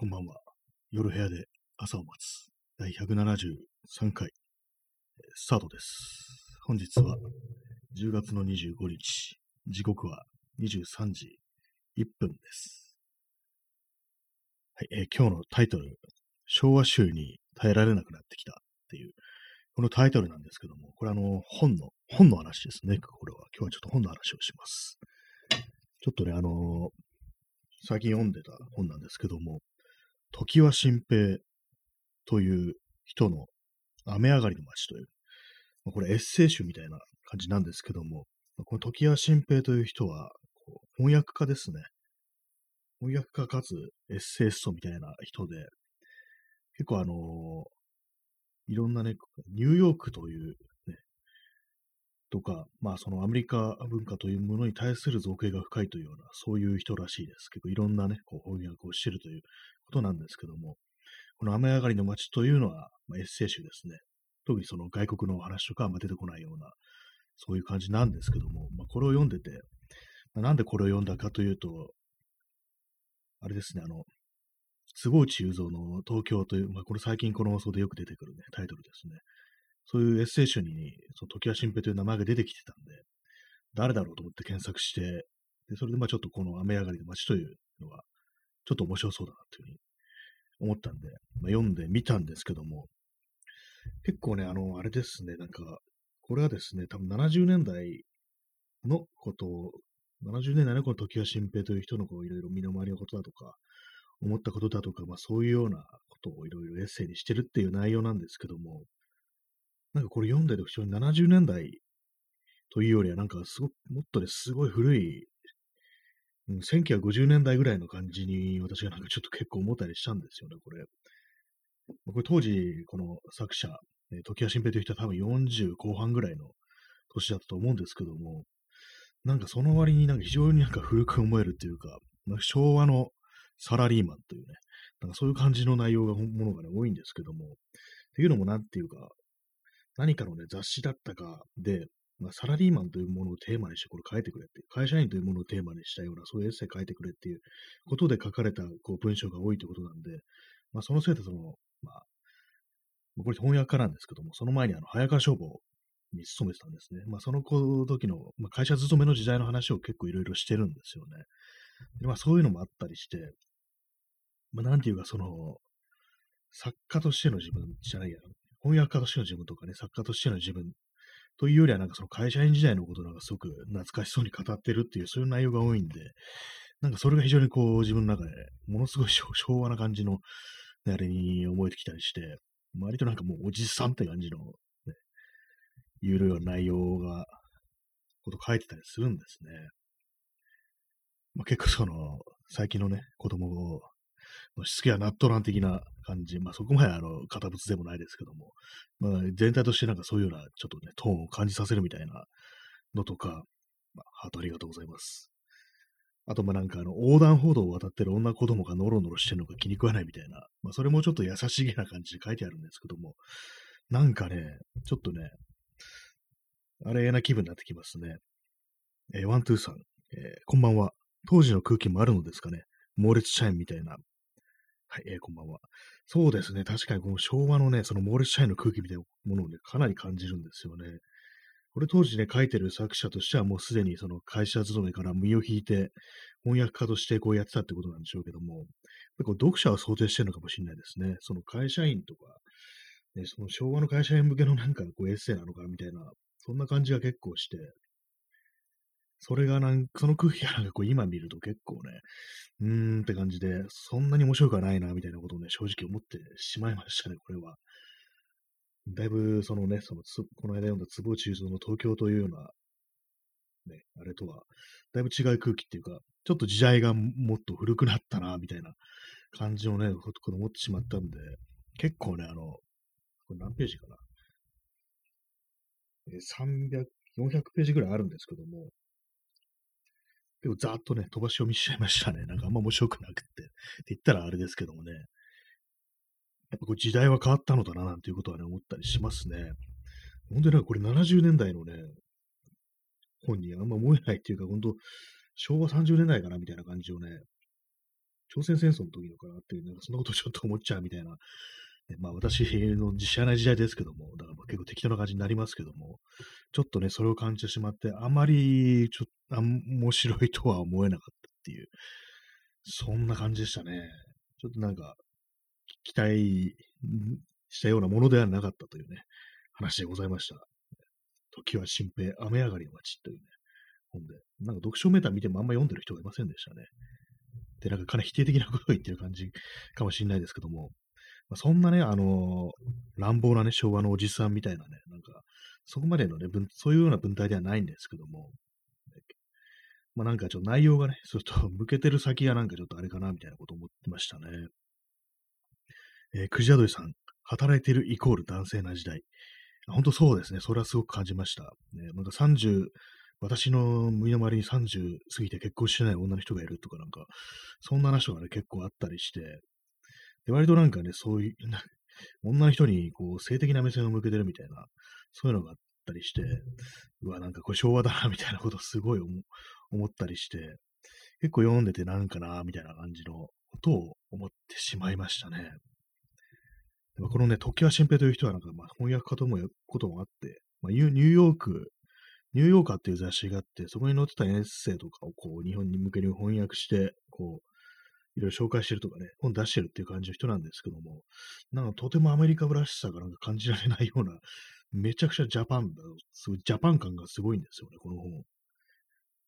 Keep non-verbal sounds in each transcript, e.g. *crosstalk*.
こんばんは。夜部屋で朝を待つ第173回、スタートです。本日は10月の25日、時刻は23時1分です。はい、えー今日のタイトル、昭和集に耐えられなくなってきたっていう、このタイトルなんですけども、これあの、本の、本の話ですね。これは。今日はちょっと本の話をします。ちょっとね、あのー最近読んでた本なんですけども、常盤新平という人の雨上がりの街という、まあこれエッセイ集みたいな感じなんですけども、まあこの常盤新平という人はこう翻訳家ですね。翻訳家かつエッセイストみたいな人で、結構あのーいろんなね、ニューヨークという、とか、まあそのアメリカ文化というものに対する造形が深いというような、そういう人らしいです。結構いろんなね、こう翻訳をしてるということなんですけども、この雨上がりの街というのは、まあ、エッセイ集ですね。特にその外国のお話とかあんま出てこないような、そういう感じなんですけども、まあ、これを読んでて、まあなんでこれを読んだかというと、あれですね、あの、坪内雄三の東京という、まあ、これ最近この放送でよく出てくるね、タイトルですね。そういうエッセイ集に、その時は新平という名前が出てきてたんで、誰だろうと思って検索して、でそれでまあちょっとこの雨上がりの街というのが、ちょっと面白そうだなというふうに思ったんで、まあ、読んでみたんですけども、結構ね、あの、あれですね、なんか、これはですね、多分70年代のことを、70年代のこの時は新平という人のこういろいろ身の回りのことだとか、思ったことだとか、まあそういうようなことをいろいろエッセイにしてるっていう内容なんですけども、なんかこれ読んでて非常に70年代というよりは、なんかすごく、もっとね、すごい古い、うん、1950年代ぐらいの感じに私がなんかちょっと結構思ったりしたんですよね、これ。これ当時、この作者、時谷新平という人は多分40後半ぐらいの年だったと思うんですけども、なんかその割になんか非常になんか古く思えるっていうか、まあ昭和のサラリーマンというね、なんかそういう感じの内容が、ものがね、多いんですけども、っていうのもなんていうか、何かのね、雑誌だったかで、まあ、サラリーマンというものをテーマにしてこれ書いてくれって、会社員というものをテーマにしたような、そういうエッセイ書いてくれっていうことで書かれたこう文章が多いということなんで、まあ、そのせいでその、まあ、これ翻訳家なんですけども、その前にあの、早川消防に勤めてたんですね。まあ、その時の、まあ、会社勤めの時代の話を結構いろいろしてるんですよね。でまあ、そういうのもあったりして、まあ、なんていうか、その、作家としての自分じゃないや、翻訳家としての自分とかね、作家としての自分というよりは、なんかその会社員時代のことなんかすごく懐かしそうに語ってるっていう、そういう内容が多いんで、なんかそれが非常にこう自分の中で、ものすごい昭和な感じの、ね、あれに思えてきたりして、割となんかもうおじさんって感じの、ね、いうような内容が、こと書いてたりするんですね。まあ、結構その、最近のね、子供のしつけは納豆ラン的な感じ、まあそこまであの、堅物でもないですけども、まあ全体としてなんかそういうような、ちょっとね、トーンを感じさせるみたいなのとか、まあ、ハートありがとうございます。あと、まなんかあの、横断歩道を渡ってる女子供がノロノロしてるのが気に食わないみたいな、まあそれもちょっと優しげな感じで書いてあるんですけども、なんかね、ちょっとね、あれな気分になってきますね。えーワントゥーさん、えーこんばんは。当時の空気もあるのですかね。猛烈社員みたいな。はい、えーこんばんは。そうですね。確かにこの昭和のね、その猛烈社員の空気みたいなものをね、かなり感じるんですよね。これ当時ね、書いてる作者としてはもうすでにその会社勤めから身を引いて翻訳家としてこうやってたってことなんでしょうけども、やっぱりこう読者は想定してるのかもしれないですね。その会社員とか、ね、その昭和の会社員向けのなんかこうエッセイなのかみたいな、そんな感じが結構して、それがなんか、その空気がなんかこう今見ると結構ね、うーんって感じで、そんなに面白くはないなみたいなことをね、正直思ってしまいましたね、これは。だいぶ、そのね、そのつ、この間読んだ坪内雄の東京というような、ね、あれとは、だいぶ違う空気っていうか、ちょっと時代がもっと古くなったな、みたいな感じのね、こと思ってしまったんで、結構ね、あの、これ何ページかな。300、400ページぐらいあるんですけども、結構ざーっとね、飛ばし読みしちゃいましたね。なんかあんま面白くなくって。って言ったらあれですけどもね。やっぱこう時代は変わったのだな、なんていうことはね、思ったりしますね。本当になんかこれ70年代のね、本にあんま思えないっていうか、本当昭和30年代かな、みたいな感じをね、朝鮮戦争の時のかなっていう、なんかそんなことちょっと思っちゃうみたいな、まあ私の知らない時代ですけども、だから結構適当な感じになりますけども、ちょっとね、それを感じてしまって、あまり、ちょっと、面白いとは思えなかったっていう、そんな感じでしたね。ちょっとなんか、期待したようなものではなかったというね、話でございました。時は新平、雨上がりの街というね、本で。なんか読書メーター見てもあんま読んでる人がいませんでしたね。で、なんかかなり否定的なことを言ってる感じかもしれないですけども、ま、そんなね、あのー、乱暴なね、昭和のおじさんみたいなね、なんか、そこまでのね、*laughs* そういうような文体ではないんですけども、まあなんかちょっと内容がね、ちょっと向けてる先がなんかちょっとあれかな、みたいなこと思ってましたね。えー、くじあどりさん、働いてるイコール男性な時代。本当そうですね。それはすごく感じました。ね、なんか30、私の身の回りに30過ぎて結婚してない女の人がいるとかなんか、そんな話がね、結構あったりして、で割となんかね、そういう、女の人にこう性的な目線を向けてるみたいな、そういうのがあったりして、うわ、なんかこれ昭和だな、みたいなことをすごい思ったりして、結構読んでてなんかな、みたいな感じのことを思ってしまいましたね。このね、時は新平という人はなんか、まあ、翻訳家ともこともあって、まあ、ニューヨーク、ニューヨーカーっていう雑誌があって、そこに載ってたエッセイとかをこう、日本に向けに翻訳して、こう、いろいろ紹介してるとかね、本出してるっていう感じの人なんですけども、なんかとてもアメリカらしさがなんか感じられないような、めちゃくちゃジャパン、すごいジャパン感がすごいんですよね、この本。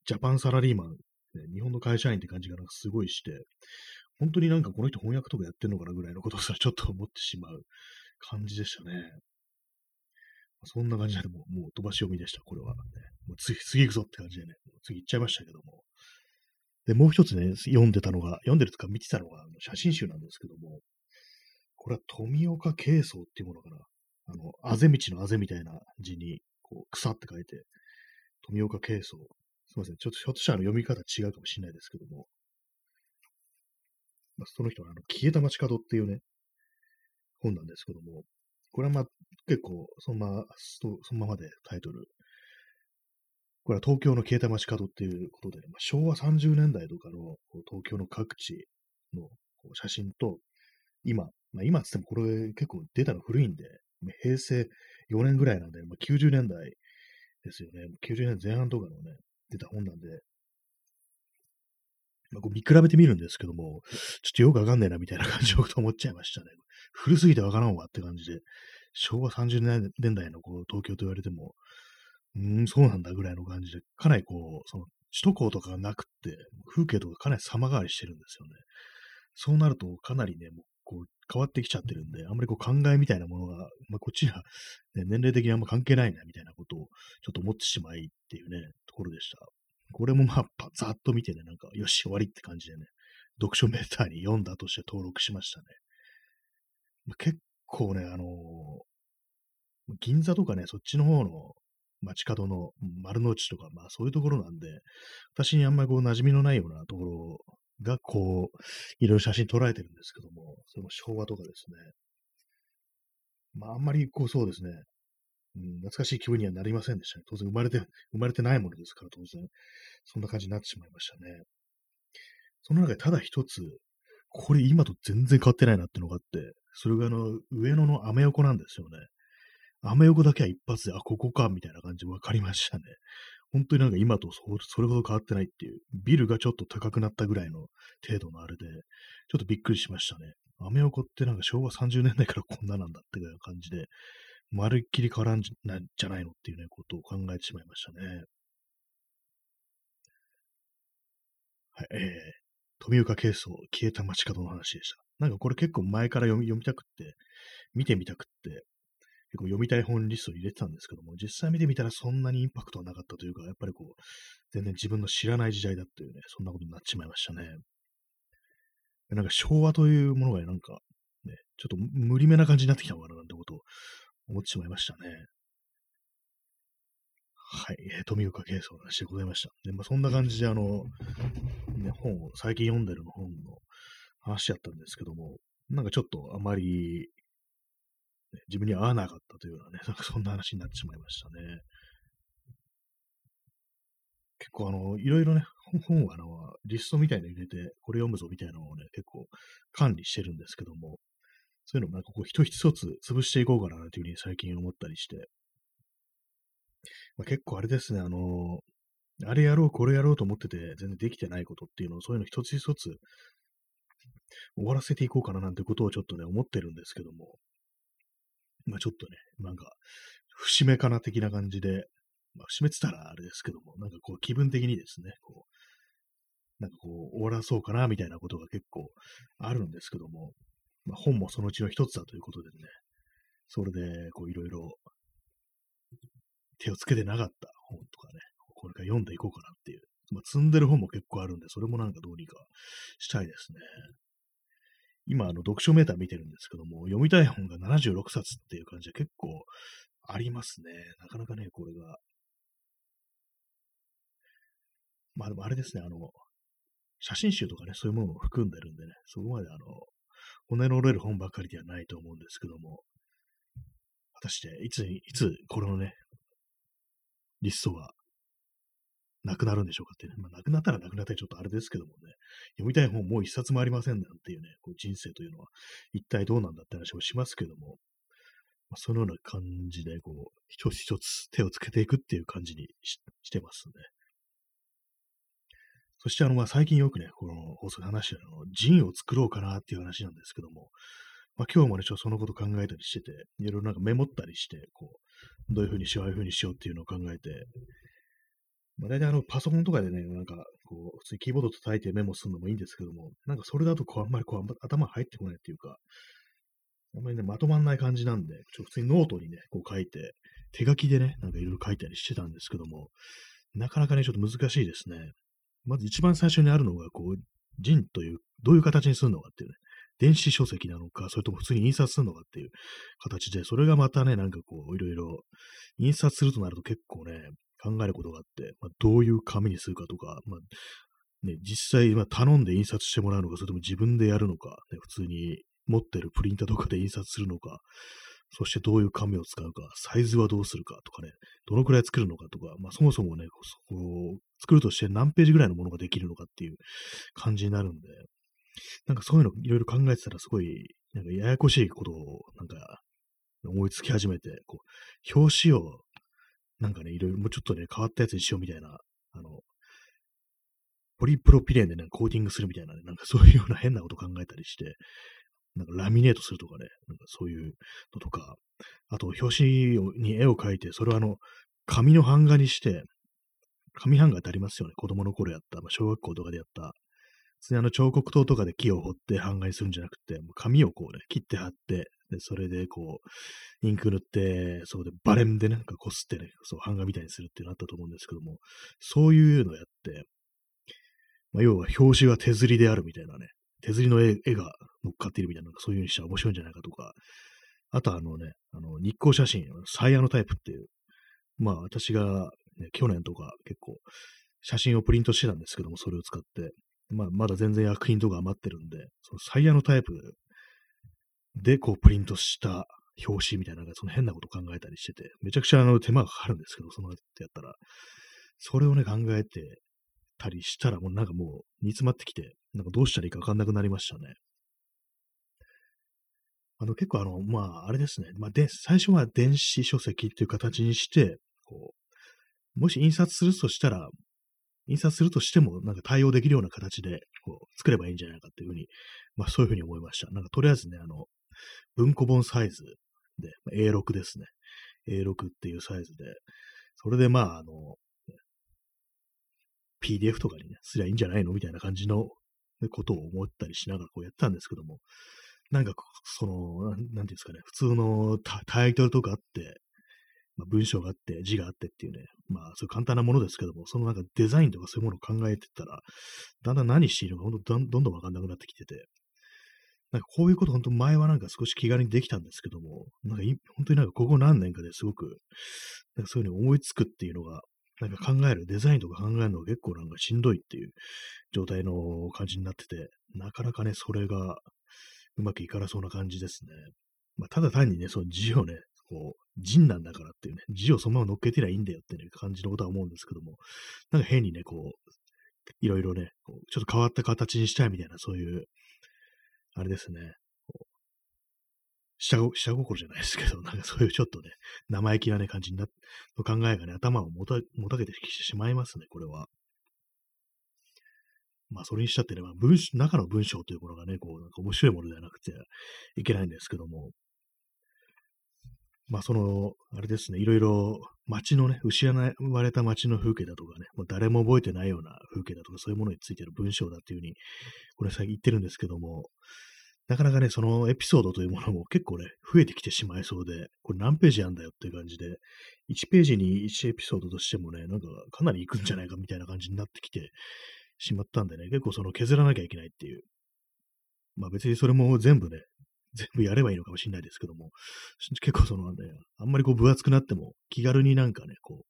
ジャパンサラリーマン、ね、日本の会社員って感じがなんかすごいして、本当になんかこの人翻訳とかやってんのかなぐらいのことをさ、ちょっと思ってしまう感じでしたね。そんな感じでもう、もう飛ばし読みでした、これは、ね。もう次、次行くぞって感じでね、次行っちゃいましたけども。で、もう一つね、読んでたのが、読んでるとか見てたのが、写真集なんですけども、これは富岡慶宗っていうものかな。あの、あぜ道のあぜみたいな字に、こう、草って書いて、富岡慶宗。すみません。ちょっと、ひょっとしたら読み方違うかもしれないですけども、まあ、その人はあの消えた街角っていうね、本なんですけども、これはまあ結構そのまま、そのままでタイトル。これは東京の消えた街角っていうことで、まあ、昭和30年代とかの東京の各地の写真と、今、まあ、今つってもこれ結構出たの古いんで、平成4年ぐらいなんで、まあ、90年代ですよね。90年前半とかのね、出た本なんで、まあ、こう見比べてみるんですけども、ちょっとよくわかんないなみたいな感じのこと思っちゃいましたね。古すぎてわからんわって感じで、昭和30年代のこう東京と言われても、うん、そうなんだぐらいの感じで、かなりこう、その首都高とかがなくって、風景とかかなり様変わりしてるんですよね。そうなると、かなりね、もうこう変わってきちゃってるんで、あんまりこう考えみたいなものが、まあ、こっちは、ね、年齢的にあんま関係ないなみたいなことをちょっと思ってしまいっていうね、ところでした。これもまあ、ざっと見てね、なんか、よし、終わりって感じでね、読書メーターに読んだとして登録しましたね。まあ、結構ね、あのー、銀座とかね、そっちの方の街角の丸の内とか、まあそういうところなんで、私にあんまりこう馴染みのないようなところが、こう、いろいろ写真捉えてるんですけども、それも昭和とかですね。まああんまりこうそうですね、うん、懐かしい気分にはなりませんでしたね。当然生まれて、生まれてないものですから、当然、そんな感じになってしまいましたね。その中でただ一つ、これ今と全然変わってないなってのがあって、それがあの、上野のアメ横なんですよね。アメ横だけは一発で、あ、ここか、みたいな感じで分かりましたね。本当になんか今とそれほど変わってないっていう、ビルがちょっと高くなったぐらいの程度のあれで、ちょっとびっくりしましたね。アメ横ってなんか昭和30年代からこんななんだっていう感じで、まるっきり変わらんじゃないのっていうね、ことを考えてしまいましたね。はい、えー、富岡慶宗、消えた街角の話でした。なんかこれ結構前から読み読みたくって、見てみたくって、結構読みたい本リストに入れてたんですけども、実際見てみたらそんなにインパクトはなかったというか、やっぱりこう、全然自分の知らない時代だっていうね、そんなことになってしまいましたね。なんか昭和というものがなんか、ね、ちょっと無理めな感じになってきたのかななんてことを思ってしまいましたね。はい、えー、富岡慶宗の話でございました。で、まあ、そんな感じで、あの、ね、本を、最近読んでる本の話だったんですけども、なんかちょっとあまり、自分に合わなかったというようなね、なんかそんな話になってしまいましたね。結構あの、いろいろね、本をあの、リストみたいの入れて、これ読むぞみたいなのをね、結構管理してるんですけども、そういうのもなんかこう一つ一つ潰していこうかなというふうに最近思ったりして、まあ、結構あれですね、あのあれやろう、これやろうと思ってて、全然できてないことっていうのを、そういうの一つ一つ終わらせていこうかななんてことをちょっとね、思ってるんですけども、まあちょっとね、なんか、節目かな的な感じで、まあ節目って言ったらあれですけども、なんかこう気分的にですね、こう、なんかこう終わらそうかなみたいなことが結構あるんですけども、まあ本もそのうちの一つだということでね、それでこういろいろ手をつけてなかった本とかね、これから読んでいこうかなっていう。まあ、積んでる本も結構あるんで、それもなんかどうにかしたいですね。今、あの、読書メーター見てるんですけども、読みたい本が76冊っていう感じで結構ありますね。なかなかね、これが。まあでもあれですね、あの、写真集とかね、そういうものも含んでるんでね、そこまであの、骨の折れる本ばかりではないと思うんですけども、果たして、いつ、いつ、このね、リストがなくなるんでしょうかってね。まあ、なくなったらなくなったらちょっとあれですけどもね、読みたい本もう一冊もありませんなんていうね、こう人生というのは一体どうなんだって話をしますけども、まあ、そのような感じで、こう、一つ一つ手をつけていくっていう感じにしてますね。そして、あの、まあ、最近よくね、この放送で話してるの、ジンを作ろうかなっていう話なんですけども、まあ、今日もね、ちょっとそのこと考えたりしてて、いろいろなんかメモったりして、こう、どういうふうにしよう、ああいうふうにしようっていうのを考えて、まあ、大体あの、パソコンとかでね、なんか、こう、普通にキーボード叩いてメモするのもいいんですけども、なんかそれだとこう、あんまりこう、頭入ってこないっていうか、あんまりね、まとまんない感じなんで、ちょっと普通にノートにね、こう書いて、手書きでね、なんかいろいろ書いたりしてたんですけども、なかなかね、ちょっと難しいですね。まず一番最初にあるのが、こう、 zine という、どういう形にするのかっていうね、電子書籍なのか、それとも普通に印刷するのかっていう形で、それがまたね、なんかこう、いろいろ、印刷するとなると結構ね、考えることがあって、まあ、どういう紙にするかとか、まあ、ね、実際、ま、頼んで印刷してもらうのか、それとも自分でやるのか、ね、普通に持ってるプリンターとかで印刷するのか、そしてどういう紙を使うか、サイズはどうするかとかね、どのくらい作るのかとか、まあ、そもそもね、こう作るとして何ページぐらいのものができるのかっていう感じになるんで、なんかそういうのいろいろ考えてたらすごい、なんかややこしいことをなんか思いつき始めて、こう、表紙をなんかね、いろいろもうちょっとね、変わったやつにしようみたいな、あの、ポリプロピレンでね、コーティングするみたいなね、なんかそういうような変なこと考えたりして、なんかラミネートするとかね、なんかそういうのとか、あと表紙に絵を描いて、それをあの、紙の版画にして、紙版画ってありますよね。子供の頃やった、まあ、小学校とかでやった。普通にあの彫刻刀とかで木を彫って版画にするんじゃなくて、もう紙をこうね、切って貼って、で、それでこう、インク塗って、そうで、バレンでなんかこすってね、そう、版画みたいにするっていうのあったと思うんですけども、そういうのをやって、まあ、要は表紙は手刷りであるみたいなね、手刷りの絵が乗っかっているみたいな、そういう風にしたら面白いんじゃないかとか、あとあのね、あの、日光写真、サイヤのタイプっていう、まあ私が、ね、去年とか結構写真をプリントしてたんですけども、それを使って、まあまだ全然薬品とか余ってるんで、そのサイヤのタイプで、こう、プリントした表紙みたいな、その変なこと考えたりしてて、めちゃくちゃあの手間がかかるんですけど、そのやったら、それをね、考えてたりしたら、もうなんかもう煮詰まってきて、なんかどうしたらいいかわかんなくなりましたね。あの、結構あの、まあ、あれですね。まあ、で、最初は電子書籍っていう形にして、こう、もし印刷するとしたら、印刷するとしても、なんか対応できるような形で、こう、作ればいいんじゃないかっていうふうに、まあ、そういうふうに思いました。なんか、とりあえずね、あの、文庫本サイズで、A6 ですね。A6 っていうサイズで、それでまあ、あの、PDF とかにね、すりゃいいんじゃないのみたいな感じのことを思ったりしながらこうやったんですけども、なんか、その、なんていうんですかね、普通のタイトルとかあって、まあ、文章があって、字があってっていうね、まあ、そういう簡単なものですけども、そのなんかデザインとかそういうものを考えてたら、だんだん何しているのか、どんとどんどんわかんなくなってきてて、なんかこういうこと本当前はなんか少し気軽にできたんですけども、なんか本当になんかここ何年かですごく、なんかそういうの思いつくっていうのが、なんか考える、デザインとか考えるのが結構なんかしんどいっていう状態の感じになってて、なかなかね、それがうまくいかなそうな感じですね。まあ、ただ単にね、その字をね、こう、人なんだからっていうね、字をそのまま乗っけてりゃいいんだよっていう感じのことは思うんですけども、なんか変にね、こう、いろいろね、こうちょっと変わった形にしたいみたいな、そういう、あれですね、下下心じゃないですけど、なんかそういうちょっとね、生意気なね、感じにな、の考えがね、頭をもたもたげてきてしまいますね、これは。まあ、それにしたってね、まあ、文中の文章というものがね、こう、なんか面白いものではなくていけないんですけども、まあ、その、あれですね、いろいろ街のね、失われた街の風景だとかね、もう誰も覚えてないような風景だとか、そういうものについてる文章だっていうふうに、これ最近言ってるんですけども、なかなかね、そのエピソードというものも結構ね、増えてきてしまいそうで、これ何ページあんだよっていう感じで、1ページに1エピソードとしてもね、なんかかなりいくんじゃないかみたいな感じになってきてしまったんでね、結構その削らなきゃいけないっていう。まあ別にそれも全部ね、全部やればいいのかもしれないですけども、結構その、ね、あんまりこう分厚くなっても気軽になんかね、こう、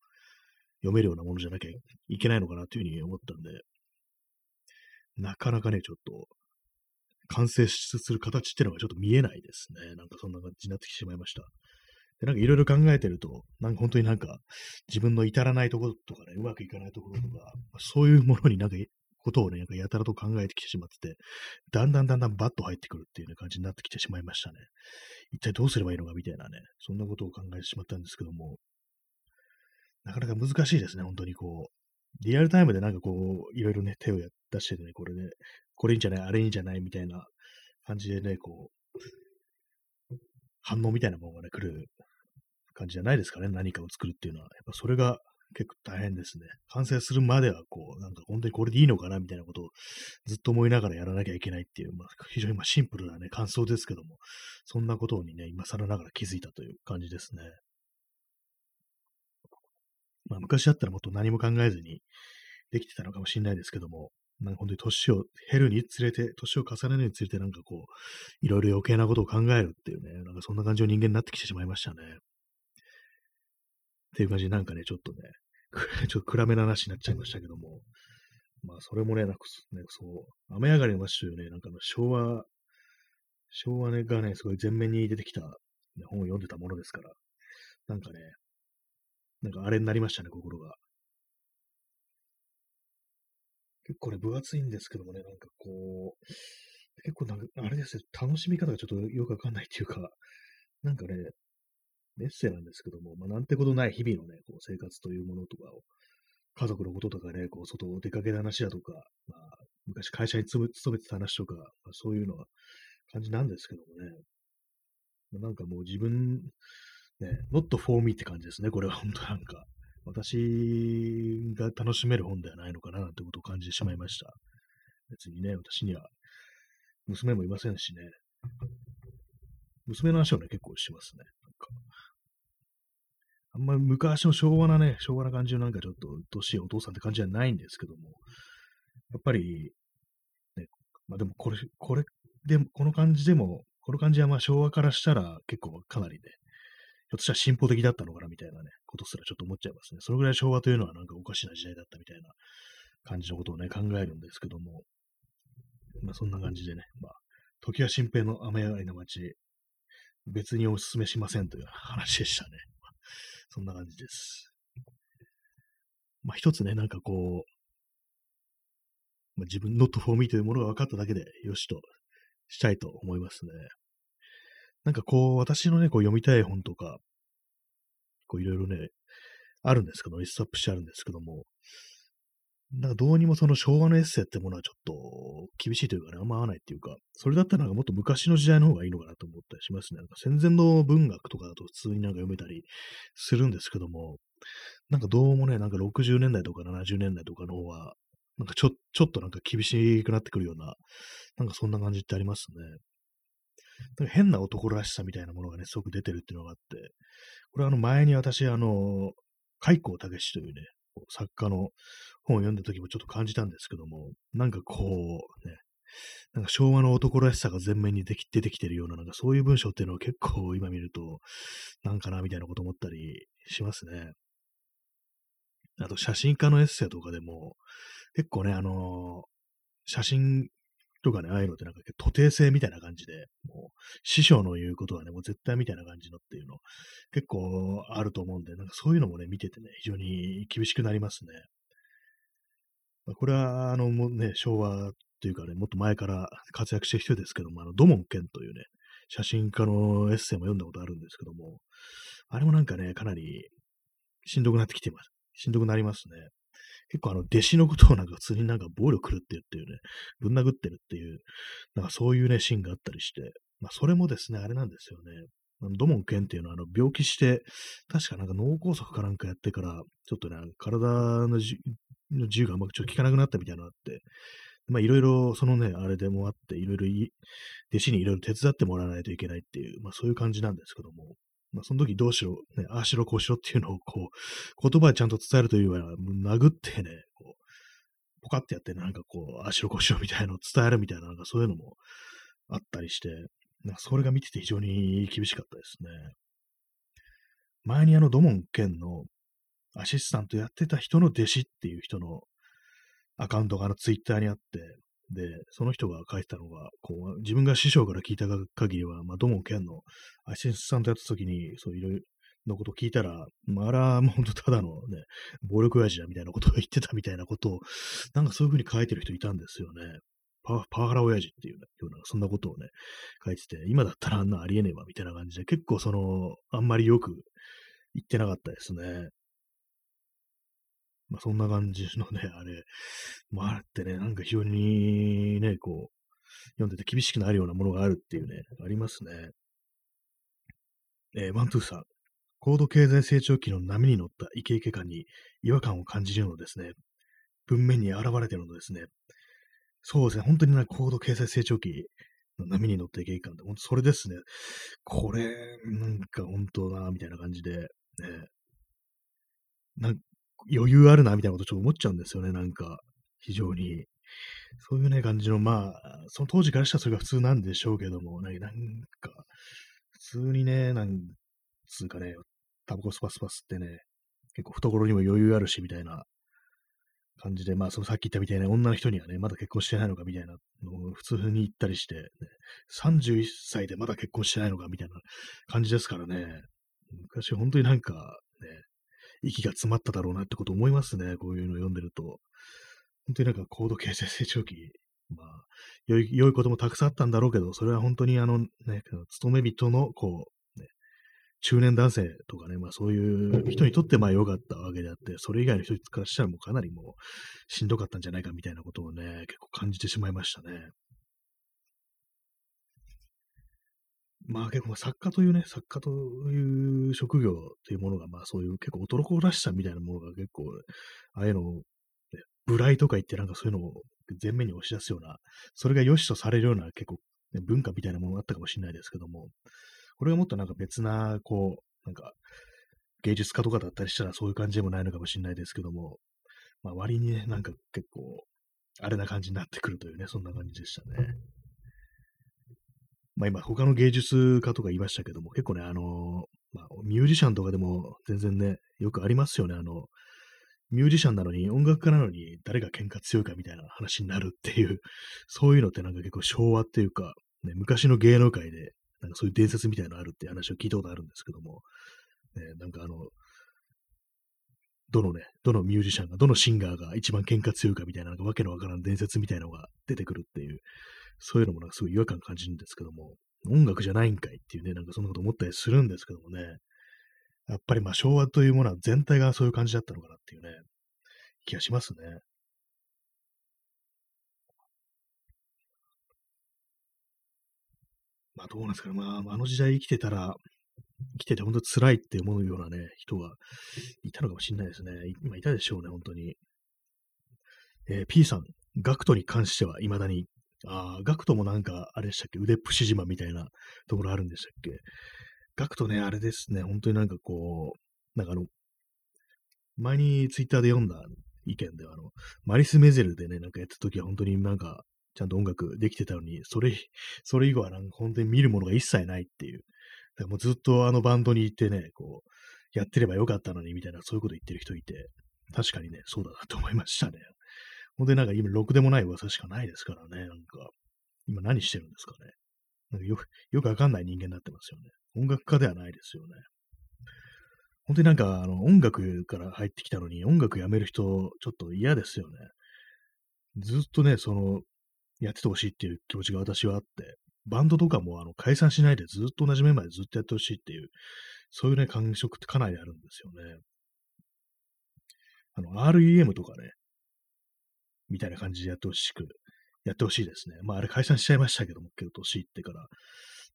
読めるようなものじゃなきゃいけないのかなというふうに思ったんで、なかなかね、ちょっと完成する形っていうのがちょっと見えないですね。なんかそんな感じになってきてしまいました。で、なんかいろいろ考えてると、なんか本当になんか自分の至らないところとかね、うまくいかないところとか、そういうものになんかことをね、なんかやたらと考えてきてしまってて、だんだんだんだんバッと入ってくるっていう、ね、感じになってきてしまいましたね。一体どうすればいいのかみたいなね、そんなことを考えてしまったんですけども、なかなか難しいですね、本当にこう。リアルタイムでなんかこう、いろいろね、手を出しててね、これね、これいいんじゃない、あれいいんじゃないみたいな感じでね、こう、反応みたいなものがね、来る感じじゃないですかね、何かを作るっていうのは。やっぱそれが結構大変ですね。完成するまでは、こう、なんか本当にこれでいいのかなみたいなことをずっと思いながらやらなきゃいけないっていう、まあ、非常にまシンプルなね、感想ですけども、そんなことにね、今更ながら気づいたという感じですね。まあ、昔だったらもっと何も考えずにできてたのかもしれないですけども、なんか本当に年を減るにつれて、年を重ねるにつれて、なんかこう、いろいろ余計なことを考えるっていうね、なんかそんな感じの人間になってきてしまいましたね。っていう感じで、なんかね、ちょっとね、*laughs* ちょっと暗めな話になっちゃいましたけども、まあ、それもね、なんか、ね、そう、雨上がりの街というね、なんかの昭和、昭和ねがね、すごい前面に出てきた、ね、本を読んでたものですから、なんかね、なんかあれになりましたね、心が。結構ね、分厚いんですけどもね、なんかこう、結構なんか、あれですよ、楽しみ方がちょっとよくわかんないっていうか、なんかね、メッセなんですけども、まあ、なんてことない日々のね、こう生活というものとかを、家族のこととかね、こう外を出かけた話だとか、まあ、昔会社に勤めてた話とか、まあ、そういうのは感じなんですけどもね、まあ、なんかもう自分、ね、not for me って感じですね、これは本当なんか。私が楽しめる本ではないのかななんてことを感じてしまいました。別にね、私には娘もいませんしね。娘の話をね、結構しますね。なんかあんまり昔の昭和なね、昭和な感じのなんかちょっと、どしいお父さんって感じじゃないんですけども、やっぱり、ね、まあでもこれ、これでも、この感じでも、この感じはまあ昭和からしたら結構かなりね、ひょっとしたら進歩的だったのかなみたいなね、ことすらちょっと思っちゃいますね。それぐらい昭和というのはなんかおかしな時代だったみたいな感じのことをね、考えるんですけども、まあそんな感じでね、まあ、時は新平の雨上がりの街、別にお勧めしませんという話でしたね。そんな感じです。まあ一つね、なんかこう、まあ、自分、not for me というものが分かっただけで、よしとしたいと思いますね。なんかこう、私のね、こう読みたい本とか、こういろいろね、あるんですけど、リストアップしてあるんですけども、なんかどうにもその昭和のエッセイってものはちょっと厳しいというかね、あんま合わないっていうか、それだったらなんかもっと昔の時代の方がいいのかなと思ったりしますね。なんか戦前の文学とかだと普通になんか読めたりするんですけども、なんかどうもね、なんか60年代とか70年代とかの方は、なんかちょ、ちょっとなんか厳しくなってくるような、なんかそんな感じってありますね。なんか変な男らしさみたいなものがね、すごく出てるっていうのがあって、これはあの前に私、あの、海光武史というね、作家の本を読んだ時もちょっと感じたんですけども、なんかこう、ね、なんか昭和の男らしさが前面に出てきてるような、なんかそういう文章っていうのは結構今見ると、なんかなみたいなこと思ったりしますね。あと写真家のエッセイとかでも、結構ね、あのー、写真とかね、ああいうのってなんか徒弟性みたいな感じで、もう師匠の言うことはね、もう絶対みたいな感じのっていうの結構あると思うんで、なんかそういうのもね、見ててね、非常に厳しくなりますね。これは、あの、もうね、昭和というかね、もっと前から活躍してる人ですけども、あの、ドモンケンというね、写真家のエッセイも読んだことあるんですけども、あれもなんかね、かなりしんどくなってきてます。しんどくなりますね。結構あの、弟子のことをなんか普通になんか暴力狂ってるっていうね、ぶん殴ってるっていう、なんかそういうね、シーンがあったりして、まあそれもですね、あれなんですよね。ドモンケンっていうのはあの病気して、確かなんか脳梗塞かなんかやってから、ちょっとね、体の自由がうまくちょっと効かなくなったみたいなのがあって、まあいろいろそのね、あれでもあって、いろいろ弟子にいろいろ手伝ってもらわないといけないっていう、まあそういう感じなんですけども、まあその時どうしろ、ね、ああしろこうしろっていうのをこう、言葉でちゃんと伝えるというよりは、殴ってね、こう、ポカってやって、なんかこう、ああしろこうしろみたいなのを伝えるみたいな、なんかそういうのもあったりして、なんかそれが見てて非常に厳しかったですね。前にあのドモン県のアシスタントやってた人の弟子っていう人のアカウントがあのツイッターにあって、で、その人が書いてたのが、こう、自分が師匠から聞いた限りは、まあ、ども県のアシスタントやった時に、そういろいろのことを聞いたら、まあ、あら、もう本当ただのね、暴力親父だみたいなことを言ってたみたいなことを、なんかそういうふうに書いてる人いたんですよね。パパワハラ親父っていうような、そんなことをね、書いてて、今だったらあんなありえねえわ、みたいな感じで、結構その、あんまりよく言ってなかったですね。まあ、そんな感じのね、あれ、まあ、ってね、なんか非常にね、こう、読んでて厳しくなるようなものがあるっていうね、ありますね。えー、ワントゥーさん。高度経済成長期の波に乗ったイケイケ感に違和感を感じるのですね。文面に現れてるのですね。そうですね。本当にな高度経済成長期の波に乗ったイケイケ感って、本当それですね。これ、なんか本当な、みたいな感じで、ね。なん余裕あるな、みたいなことちょっと思っちゃうんですよね、なんか、非常に。そういうね、感じの、まあ、その当時からしたらそれが普通なんでしょうけども、なんか、普通にね、なんつうかね、タバコスパスパスってね、結構懐にも余裕あるし、みたいな感じで、まあ、そのさっき言ったみたいな女の人にはね、まだ結婚してないのかみたいなのを普通に言ったりして、ね、31歳でまだ結婚してないのかみたいな感じですからね、昔本当になんかね、息が詰まっただろうなってこと思いますね。こういうのを読んでると。本当になんか高度経済成長期、まあ、良い、良いこともたくさんあったんだろうけど、それは本当にあのね、勤め人の、こう、ね、中年男性とかね、まあそういう人にとってまあ良かったわけであって、それ以外の人からしたらもうかなりもうしんどかったんじゃないかみたいなことをね、結構感じてしまいましたね。まあ結構作家というね、作家という職業というものが、まあそういう結構男らしさみたいなものが結構、ああいうのを、ね、無頼とか言ってなんかそういうのを前面に押し出すような、それが良しとされるような結構、ね、文化みたいなものがあったかもしれないですけども、これがもっとなんか別な、こう、なんか芸術家とかだったりしたらそういう感じでもないのかもしれないですけども、まあ割にね、なんか結構、あれな感じになってくるというね、そんな感じでしたね。まあ今他の芸術家とか言いましたけども、結構ね、あのまあ、ミュージシャンとかでも全然ね、よくありますよね。あの、ミュージシャンなのに、音楽家なのに誰が喧嘩強いかみたいな話になるっていう、*laughs* そういうのってなんか結構昭和っていうか、ね、昔の芸能界で、なんかそういう伝説みたいなのあるって話を聞いたことあるんですけども、ね、なんかあの、どのね、どのミュージシャンが、どのシンガーが一番喧嘩強いかみたいな、なんかわけのわからん伝説みたいなのが出てくるっていう、そういうのもなんかすごい違和感感じるんですけども、音楽じゃないんかいっていうね、なんかそんなこと思ったりするんですけどもね、やっぱりまあ昭和というものは全体がそういう感じだったのかなっていうね、気がしますね。まあどうなんですかね。まああの時代生きてたら、生きてて本当に辛いって思うようなね、人がいたのかもしれないですね。今いたでしょうね、本当に。えー、P さん、ガクトに関しては未だにああ、ガクトもなんか、あれでしたっけ、腕っぷし島みたいなところあるんでしたっけ？ガクトね、あれですね、本当になんかこう、なんかあの、前にツイッターで読んだ意見では、あの、マリス・メゼルでね、なんかやった時は本当になんか、ちゃんと音楽できてたのに、それ、それ以後はなんか本当に見るものが一切ないっていう。だからもうずっとあのバンドに行ってね、こう、やってればよかったのにみたいな、そういうこと言ってる人いて、確かにね、そうだなと思いましたね。ほんでなんか今、ろくでもない噂しかないですからね、なんか。今何してるんですかね。なんかよよくわかんない人間になってますよね。音楽家ではないですよね。本当になんか、あの、音楽から入ってきたのに、音楽やめる人、ちょっと嫌ですよね。ずっとね、その、やっててほしいっていう気持ちが私はあって、バンドとかもあの解散しないでずっと同じメンバーでずっとやってほしいっていう、そういうね、感触ってかなりあるんですよね。あの、REM とかね、みたいな感じでやってほしく、やってほしいですね。まあ、あれ解散しちゃいましたけども、けど、年いってから。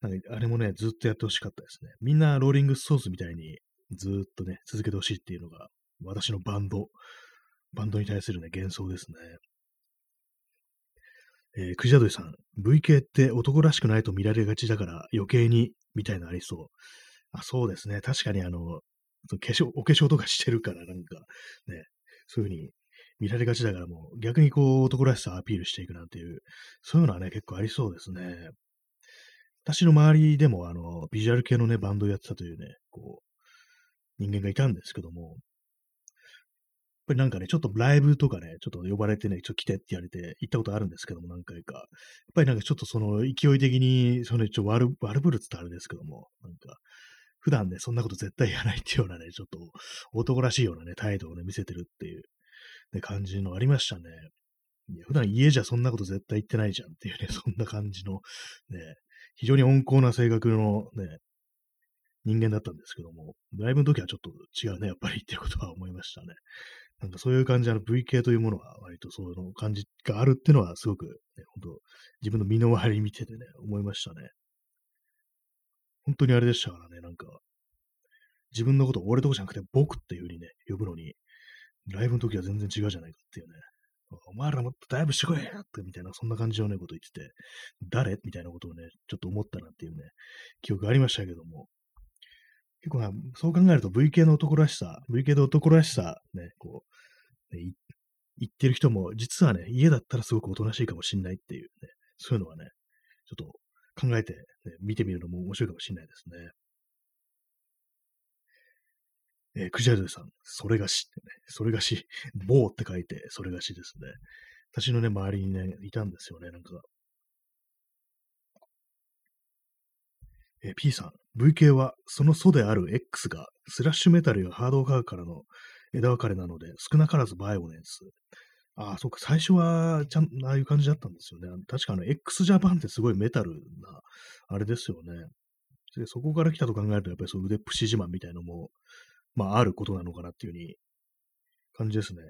なんか、あれもね、ずっとやってほしかったですね。みんなローリングソースみたいに、ずっとね、続けてほしいっていうのが、私のバンド、バンドに対するね、幻想ですね。えー、クジャドイさん、VK って男らしくないと見られがちだから余計に、みたいなありそう。あ、そうですね。確かにあの、化粧、お化粧とかしてるからなんか、ね、そういうふうに見られがちだからもう逆にこう男らしさをアピールしていくなんていう、そういうのはね、結構ありそうですね。私の周りでもあの、ビジュアル系のね、バンドをやってたというね、こう、人間がいたんですけども、やっぱりなんかね、ちょっとライブとかね、ちょっと呼ばれてね、ちょっと来てって言われて行ったことあるんですけども、何回か。やっぱりなんかちょっとその勢い的に、そのちょっと悪、悪ぶるってあれですけども、なんか、普段ね、そんなこと絶対やらないっていうようなね、ちょっと男らしいようなね、態度をね、見せてるっていう、ね、感じのありましたね。いや普段家じゃそんなこと絶対言ってないじゃんっていうね、*laughs* そんな感じの、ね、非常に温厚な性格のね、人間だったんですけども、ライブの時はちょっと違うね、やっぱりっていうことは思いましたね。なんかそういう感じ、あの V 系というものは割とそういう感じがあるっていうのはすごく、ね、本当自分の身の回り見ててね、思いましたね。本当にあれでしたからね、なんか、自分のことを俺とこじゃなくて僕っていう風にね、呼ぶのに、ライブの時は全然違うじゃないかっていうね。お前らもっとダイブしてこいやってみたいな、そんな感じのね、こと言ってて、誰？みたいなことをね、ちょっと思ったなっていうね、記憶がありましたけども、結構な、そう考えると V 系の男らしさ、V 系の男らしさ、ね、こう、ね、言ってる人も、実はね、家だったらすごくおとなしいかもしんないっていうね、そういうのはね、ちょっと考えて、ね、見てみるのも面白いかもしれないですね。えー、クジャルさん、それがしってね、それがし、*laughs* 棒って書いて、それがしですね。私のね、周りにね、いたんですよね、なんか。えー、P さん、VK はその素である X がスラッシュメタルやハードカーからの枝分かれなので少なからずバイオネンス。ああ、そっか、最初はちゃん、ああいう感じだったんですよね。確かあの x ジャパンってすごいメタルな、あれですよね。でそこから来たと考えると、やっぱりそう腕っぷし自慢みたいのも、まあ、あることなのかなっていうふうに感じですね。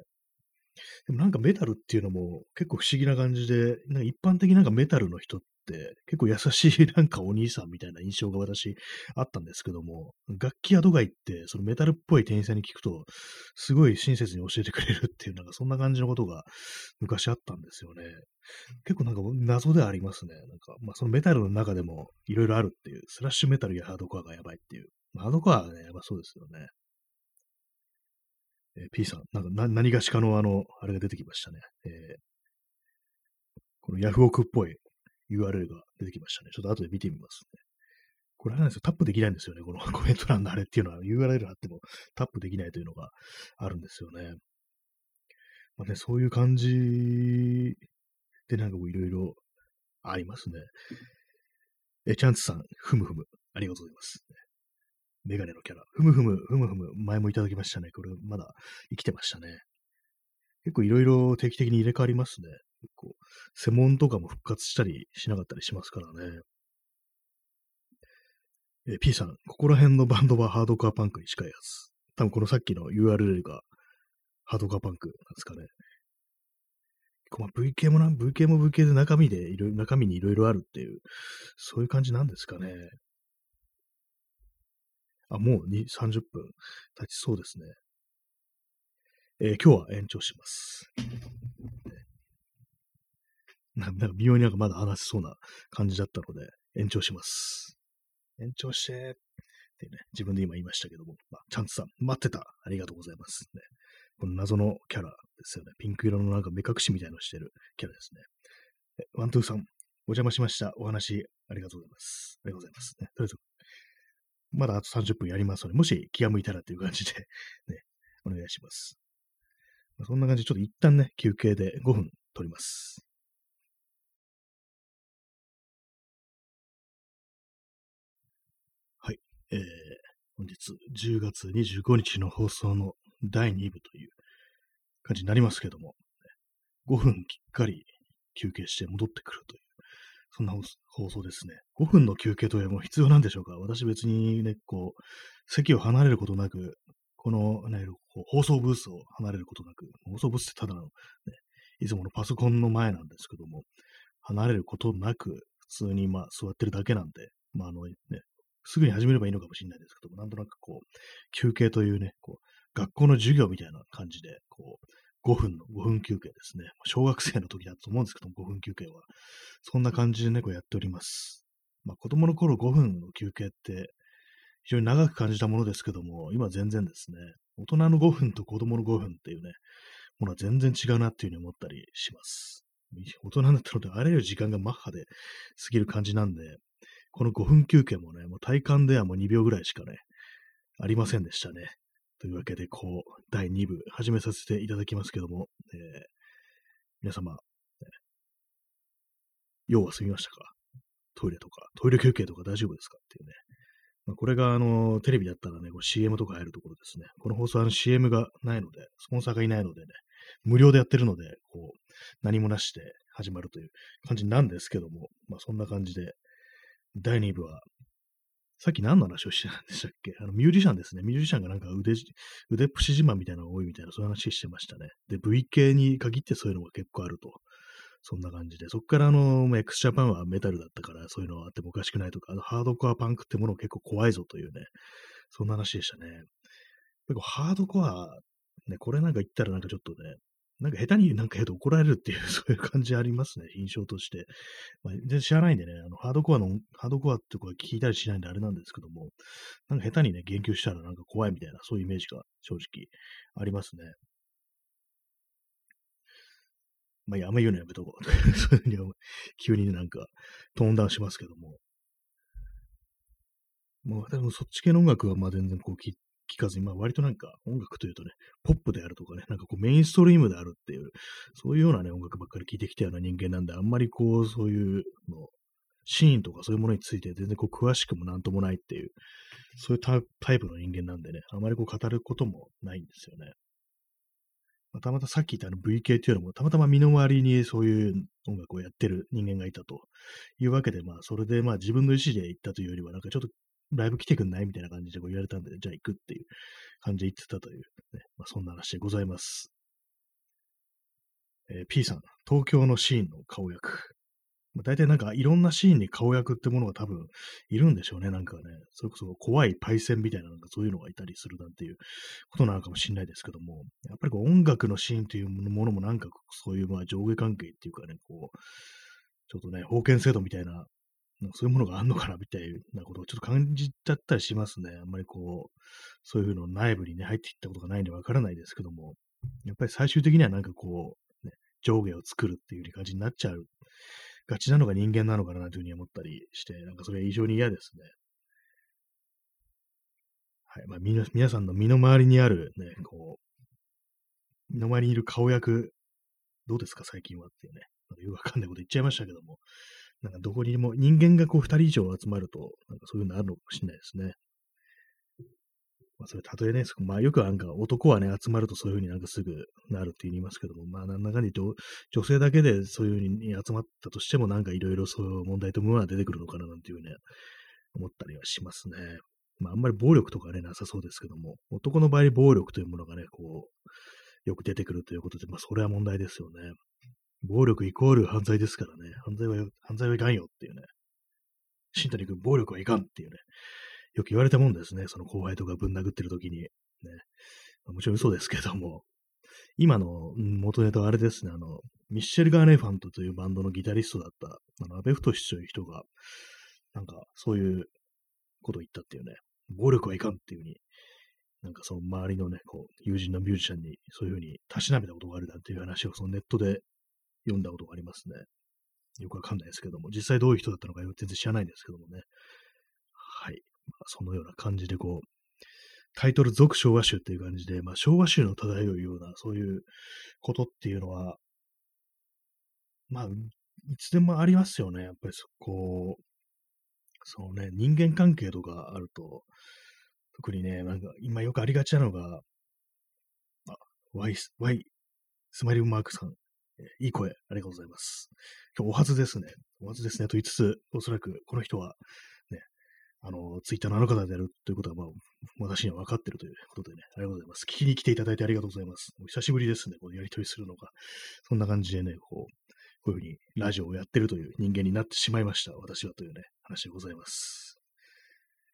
でもなんかメタルっていうのも結構不思議な感じで、なんか一般的になんかメタルの人って結構優しい *laughs* なんかお兄さんみたいな印象が私あったんですけども、楽器屋とか行って、そのメタルっぽい店員さんに聞くと、すごい親切に教えてくれるっていう、なんかそんな感じのことが昔あったんですよね。結構なんか謎ではありますね。なんか、まあそのメタルの中でもいろいろあるっていう、スラッシュメタルやハードコアがやばいっていう。ハードコアはね、やばそうですよね。えー、P さん、なんか何がしかのあの、あれが出てきましたね。えー、このヤフオクっぽい URL が出てきましたね。ちょっと後で見てみますね。これなんですよ。タップできないんですよね。この *laughs* コメント欄のあれっていうのは URL あってもタップできないというのがあるんですよね。まあね、そういう感じでなんかもういろいろありますね。え、チャンツさん、ふむふむ、ありがとうございます。メガネのキャラ。ふむふむ、ふむふむ、前もいただきましたね。これまだ生きてましたね。結構いろいろ定期的に入れ替わりますね。結構、専門とかも復活したりしなかったりしますからね。え P さん、ここら辺のバンドはハードカーパンクに近いやつ。多分このさっきの URL がハードカーパンクなんですかね。まあ、VK もな、VK も VK で中身でいろ、中身にいろいろあるっていう、そういう感じなんですかね。あ、もう2 30分経ちそうですね。えー、今日は延長します。なんか微妙になんかまだ話せそうな感じだったので、延長します。延長してってね、自分で今言いましたけども、まあ、チャンツさん、待ってた。ありがとうございます。ね、この謎のキャラですよね。ピンク色のなんか目隠しみたいのしてるキャラですね。ワントゥーさん、お邪魔しました。お話ありがとうございます。ありがとうございます。ね、とりあえず、まだあと30分やりますので、もし気が向いたらという感じで、ね、お願いします。まあそんな感じで、ちょっと一旦ね、休憩で5分取ります。はいえー、本日10月25日の放送の第2部という感じになりますけども、5分きっかり休憩して戻ってくるという、そんな放送放送ですね。5分の休憩というのも必要なんでしょうか？私別にね、こう、席を離れることなく、この、ね、放送ブースを離れることなく、放送ブースってただの、ね、いつものパソコンの前なんですけども、離れることなく、普通にまあ座ってるだけなんで、まああのね、すぐに始めればいいのかもしれないですけども、なんとなくこう、休憩というね、こう、学校の授業みたいな感じで、こう、5分の、5分休憩ですね。小学生の時だと思うんですけども、*laughs* 5分休憩は。そんな感じでね、こうやっております。まあ、子供の頃5分の休憩って、非常に長く感じたものですけども、今全然ですね、大人の5分と子供の5分っていうね、ものは全然違うなっていうふうに思ったりします。大人になったので、あらゆる時間がマッハで過ぎる感じなんで、この5分休憩もね、もう体感ではもう2秒ぐらいしかね、ありませんでしたね。というわけで、こう、第2部始めさせていただきますけども、えー、皆様、用は済みましたか？トイレとか、トイレ休憩とか大丈夫ですかっていうね。まあ、これが、あの、テレビだったらね、こう CM とか入るところですね。この放送は CM がないので、スポンサーがいないのでね、無料でやってるので、こう、何もなしで始まるという感じなんですけども、まあそんな感じで、第2部は、さっき何の話をしてたんでしたっけ？あの、ミュージシャンですね。ミュージシャンがなんか腕、腕っぷし自慢みたいなのが多いみたいな、そういう話してましたね。で、V 系に限ってそういうのが結構あると。そんな感じで。そっからあの、x ジャパンはメタルだったから、そういうのはあってもおかしくないとか、あの、ハードコアパンクってもの結構怖いぞというね、そんな話でしたね。結構ハードコア、ね、これなんか言ったらなんかちょっとね、なんか下手になんか言うと怒られるっていう、*laughs* そういう感じありますね、印象として。まあ、全然知らないんでね、あの、ハードコアの、ハードコアってこは聞いたりしないんであれなんですけども、なんか下手にね、言及したらなんか怖いみたいな、そういうイメージが正直ありますね。まあ、や、あんま言うのやめとこう。*laughs* そういうふうに急になんかトーンダウンしますけども。もう、でもそっち系の音楽はまあ全然こう聞聞かずに、まあ割となんか音楽というとね、ポップであるとかね、なんかこうメインストリームであるっていう、そういうようなね、音楽ばっかり聴いてきたような人間なんで、あんまりこう、そういうの、シーンとかそういうものについて全然こう詳しくもなんともないっていう、そういうタイプの人間なんでね、あまりこう語ることもないんですよね。またまたさっき言ったあの VK っていうのも、たまたま身の回りにそういう音楽をやってる人間がいたというわけで、まあ、それでまあ自分の意思で行ったというよりは、なんかちょっとライブ来てくんない？みたいな感じでこう言われたんで、じゃあ行くっていう感じで言ってたという、ね、まあ、そんな話でございます。えー、P さん、東京のシーンの顔役。まあ、大体なんかいろんなシーンに顔役ってものが多分いるんでしょうね。なんかね、それこそ怖いパイセンみたいななんかそういうのがいたりするなんていうことなのかもしれないですけども、やっぱりこう音楽のシーンというものもなんかそういうまあ上下関係っていうかね、こう、ちょっとね、封建制度みたいなそういうものがあんのかなみたいなことをちょっと感じちゃったりしますね。あんまりこう、そういうの内部にね、入っていったことがないんでわからないですけども、やっぱり最終的にはなんかこう、ね、上下を作るっていう感じになっちゃう、がちなのが人間なのかなというふうに思ったりして、なんかそれは非常に嫌ですね。はい。まあ、み皆さんの身の回りにあるね、こう、身の回りにいる顔役、どうですか、最近はっていうね。なんかよくわかんないこと言っちゃいましたけども、なんかどこにも、人間がこう二人以上集まると、なんかそういうのあるのかもしれないですね。まあそれ、たとえね、まあよくなんか男はね、集まるとそういうふうになんかすぐなるって言いますけども、まあなんだかんだ言女性だけでそういうふうに集まったとしてもなんかいろいろそういう問題とものは出てくるのかななんていうね、思ったりはしますね。まああんまり暴力とかね、なさそうですけども、男の場合暴力というものがね、こう、よく出てくるということで、まあそれは問題ですよね。暴力イコール犯罪ですからね。犯罪は、犯罪はいかんよっていうね。新谷君、暴力はいかんっていうね。よく言われたもんですね。その後輩とかぶん殴ってる時に。ね。もちろん嘘ですけども。今の元ネタはあれですね。あの、ミッシェル・ガーネファントというバンドのギタリストだった、あの、安倍太という人が、なんか、そういうことを言ったっていうね。暴力はいかんっていうふうに、なんかその周りのね、こう、友人のミュージシャンにそういうふうにたしなめたことがあるなんていう話をそのネットで読んだことがありますね。よくわかんないですけども、実際どういう人だったのか全然知らないんですけどもね。はい。まあ、そのような感じでこう、タイトル続昭和集っていう感じで、まあ、昭和集の漂うような、そういうことっていうのは、まあ、いつでもありますよね。やっぱりそこ、そのね、人間関係とかあると、特にね、なんか今よくありがちなのが、あ、Y、Y、スマイルマークさん、いい声、ありがとうございます。今日お初ですね。お初ですね。と言いつつ、おそらくこの人は、ね、あの、ツイッターのあの方であるということは、まあ、私には分かってるということでね、ありがとうございます。聞きに来ていただいてありがとうございます。お久しぶりですね。このやりとりするのが。そんな感じでね、こう、こういうふうにラジオをやってるという人間になってしまいました。私はというね、話でございます。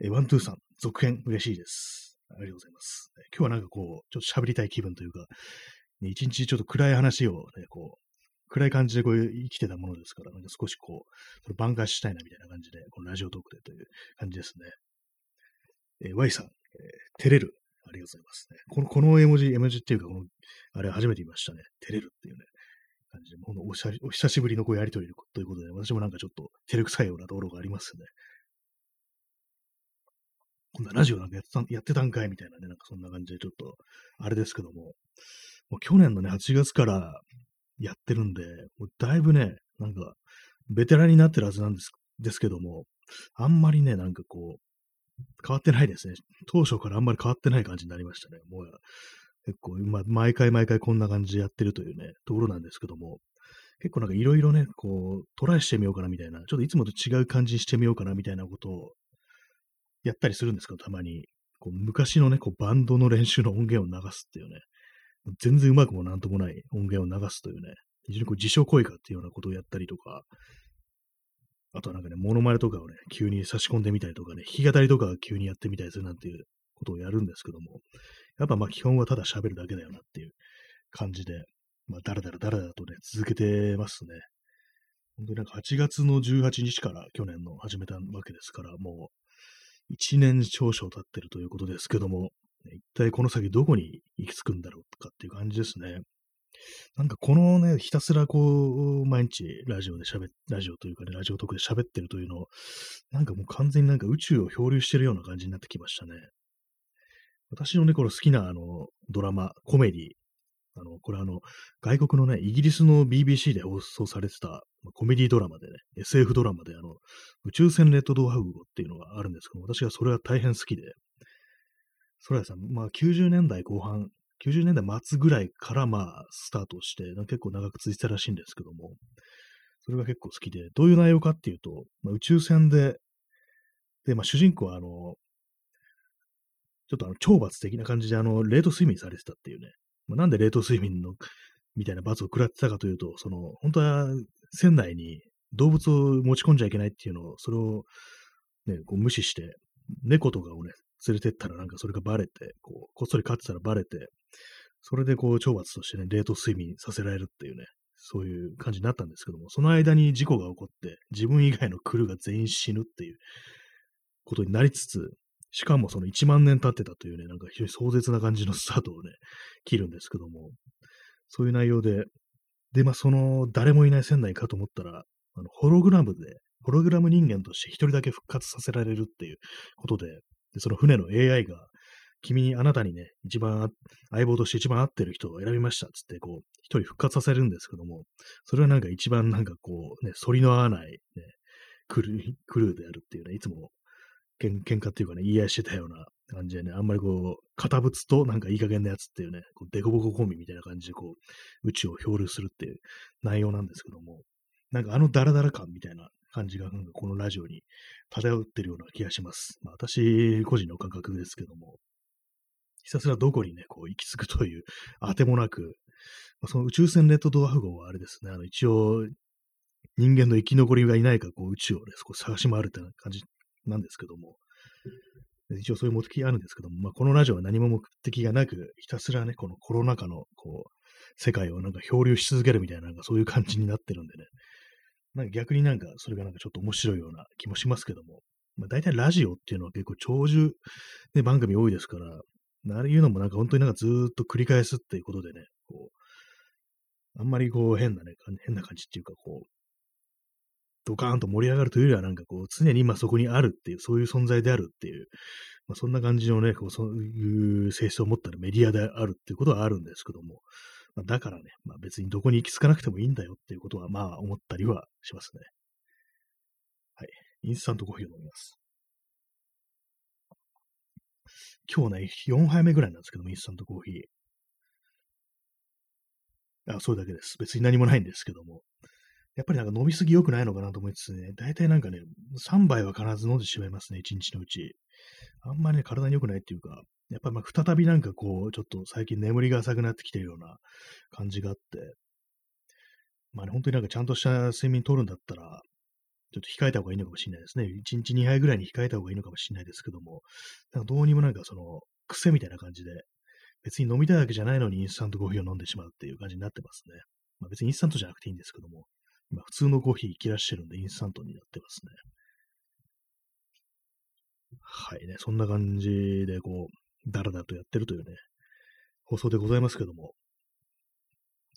え、ワントゥーさん、続編嬉しいです。ありがとうございます。今日はなんかこう、ちょっと喋りたい気分というか、一日ちょっと暗い話をね、こう、暗い感じでこう生きてたものですから、なんか少しこう、それ挽回したいなみたいな感じで、このラジオトークでという感じですね。えー、Y さん、えー、照れる。ありがとうございますね。この、この絵文字、絵文字っていうか、この、あれ初めて見ましたね。照れるっていうね、感じで、もうおしゃお久しぶりのこうやりとりということで、私もなんかちょっと照れくさいようなところがありますね。こんなラジオなんかやってたやってたんかいみたいなね、なんかそんな感じでちょっと、あれですけども、もう去年のね、8月からやってるんで、もうだいぶね、なんか、ベテランになってるはずなんですですけども、あんまりね、なんかこう、変わってないですね。当初からあんまり変わってない感じになりましたね。もう、結構、ま、毎回毎回こんな感じでやってるというね、ところなんですけども、結構なんかいろいろね、こう、トライしてみようかなみたいな、ちょっといつもと違う感じにしてみようかなみたいなことをやったりするんですけど、たまに。こう昔のね、こうバンドの練習の音源を流すっていうね、全然うまくもなんともない音源を流すというね、非常にこう自傷行為かっていうようなことをやったりとか、あとはなんかね、モノマネとかをね、急に差し込んでみたりとかね、弾き語りとかを急にやってみたりするなんていうことをやるんですけども、やっぱまあ基本はただ喋るだけだよなっていう感じで、まあだらだらだらだとね、続けてますね。本当になんか8月の18日から去年の始めたわけですから、もう1年少々経ってるということですけども、一体この先どこに行き着くんだろうとかっていう感じですね。なんかこのね、ひたすらこう、毎日ラジオで喋っ、ラジオというかね、ラジオトークで喋ってるというのを、なんかもう完全になんか宇宙を漂流してるような感じになってきましたね。私のね、この好きなあの、ドラマ、コメディ、あの、これあの、外国のね、イギリスの BBC で放送されてたコメディドラマでね、SF ドラマであの、宇宙船レッドドワーフ号っていうのがあるんですけど、私はそれは大変好きで、それはさ、まあ90年代後半、90年代末ぐらいからまあスタートして、結構長く続いてたらしいんですけども、それが結構好きで、どういう内容かっていうと、まあ、宇宙船で、で、まあ主人公はあの、ちょっとあの、懲罰的な感じであの、冷凍睡眠されてたっていうね、まあ、なんで冷凍睡眠の、みたいな罰を食らってたかというと、その、本当は船内に動物を持ち込んじゃいけないっていうのを、それをね、こう無視して、猫とかをね、連れてったらなんかそれがバレて、こう、こっそり飼ってたらバレて、それでこう、懲罰としてね、冷凍睡眠させられるっていうね、そういう感じになったんですけども、その間に事故が起こって、自分以外のクルーが全員死ぬっていうことになりつつ、しかもその1万年経ってたというね、なんか非常に壮絶な感じのスタートをね、切るんですけども、そういう内容で、で、まあその誰もいない船内かと思ったら、あのホログラムで、ホログラム人間として一人だけ復活させられるっていうことで、で、その船の AI が、君に、あなたにね、一番、相棒として一番合ってる人を選びました、つって、こう、一人復活させるんですけども、それはなんか一番なんかこう、ね、反りの合わない、ね、クルー、クルーであるっていうね、いつも、喧嘩っていうかね、言い合いしてたような感じでね、あんまりこう、堅物となんかいい加減なやつっていうね、こうデコボココンビみたいな感じでこう、宇宙を漂流するっていう内容なんですけども、なんかあのダラダラ感みたいな感じが、このラジオに漂ってるような気がします。まあ、私個人の感覚ですけども、ひたすらどこにね、こう行き着くというあてもなく、まあ、その宇宙船レッドドワーフ号はあれですね、あの一応人間の生き残りがいないかこう宇宙をね、少し探し回るって感じなんですけども、一応そういう目的があるんですけども、まあ、このラジオは何も目的がなく、ひたすらね、このコロナ禍のこう世界をなんか漂流し続けるみたいな、なんかそういう感じになってるんでね、なんか逆になんかそれがなんかちょっと面白いような気もしますけども、まあ、大体ラジオっていうのは結構長寿、ね、番組多いですから、ああいうのもなんか本当になんかずっと繰り返すっていうことでね、こう、あんまりこう変なね、変な感じっていうかこう、ドカーンと盛り上がるというよりはなんかこう、常に今そこにあるっていう、そういう存在であるっていう、まあ、そんな感じのね、こうそういう性質を持ったメディアであるっていうことはあるんですけども、まあ、だからね、まあ、別にどこに行き着かなくてもいいんだよっていうことはまあ思ったりはしますね。はい。インスタントコーヒーを飲みます。今日ね、4杯目ぐらいなんですけども、インスタントコーヒー。あ、それだけです。別に何もないんですけども。やっぱりなんか飲みすぎ良くないのかなと思いつつね、大体なんかね、3杯は必ず飲んでしまいますね、1日のうち。あんまりね、体に良くないっていうか、やっぱりまあ再びなんかこう、ちょっと最近眠りが浅くなってきてるような感じがあって、まあね、本当になんかちゃんとした睡眠取るんだったら、ちょっと控えた方がいいのかもしれないですね。1日2杯ぐらいに控えた方がいいのかもしれないですけども、なんかどうにもなんかその、癖みたいな感じで、別に飲みたいわけじゃないのにインスタントコーヒーを飲んでしまうっていう感じになってますね。まあ、別にインスタントじゃなくていいんですけども、今普通のコーヒー切らしてるんでインスタントになってますね。はいね、そんな感じでこう、だらだらとやってるというね、放送でございますけども、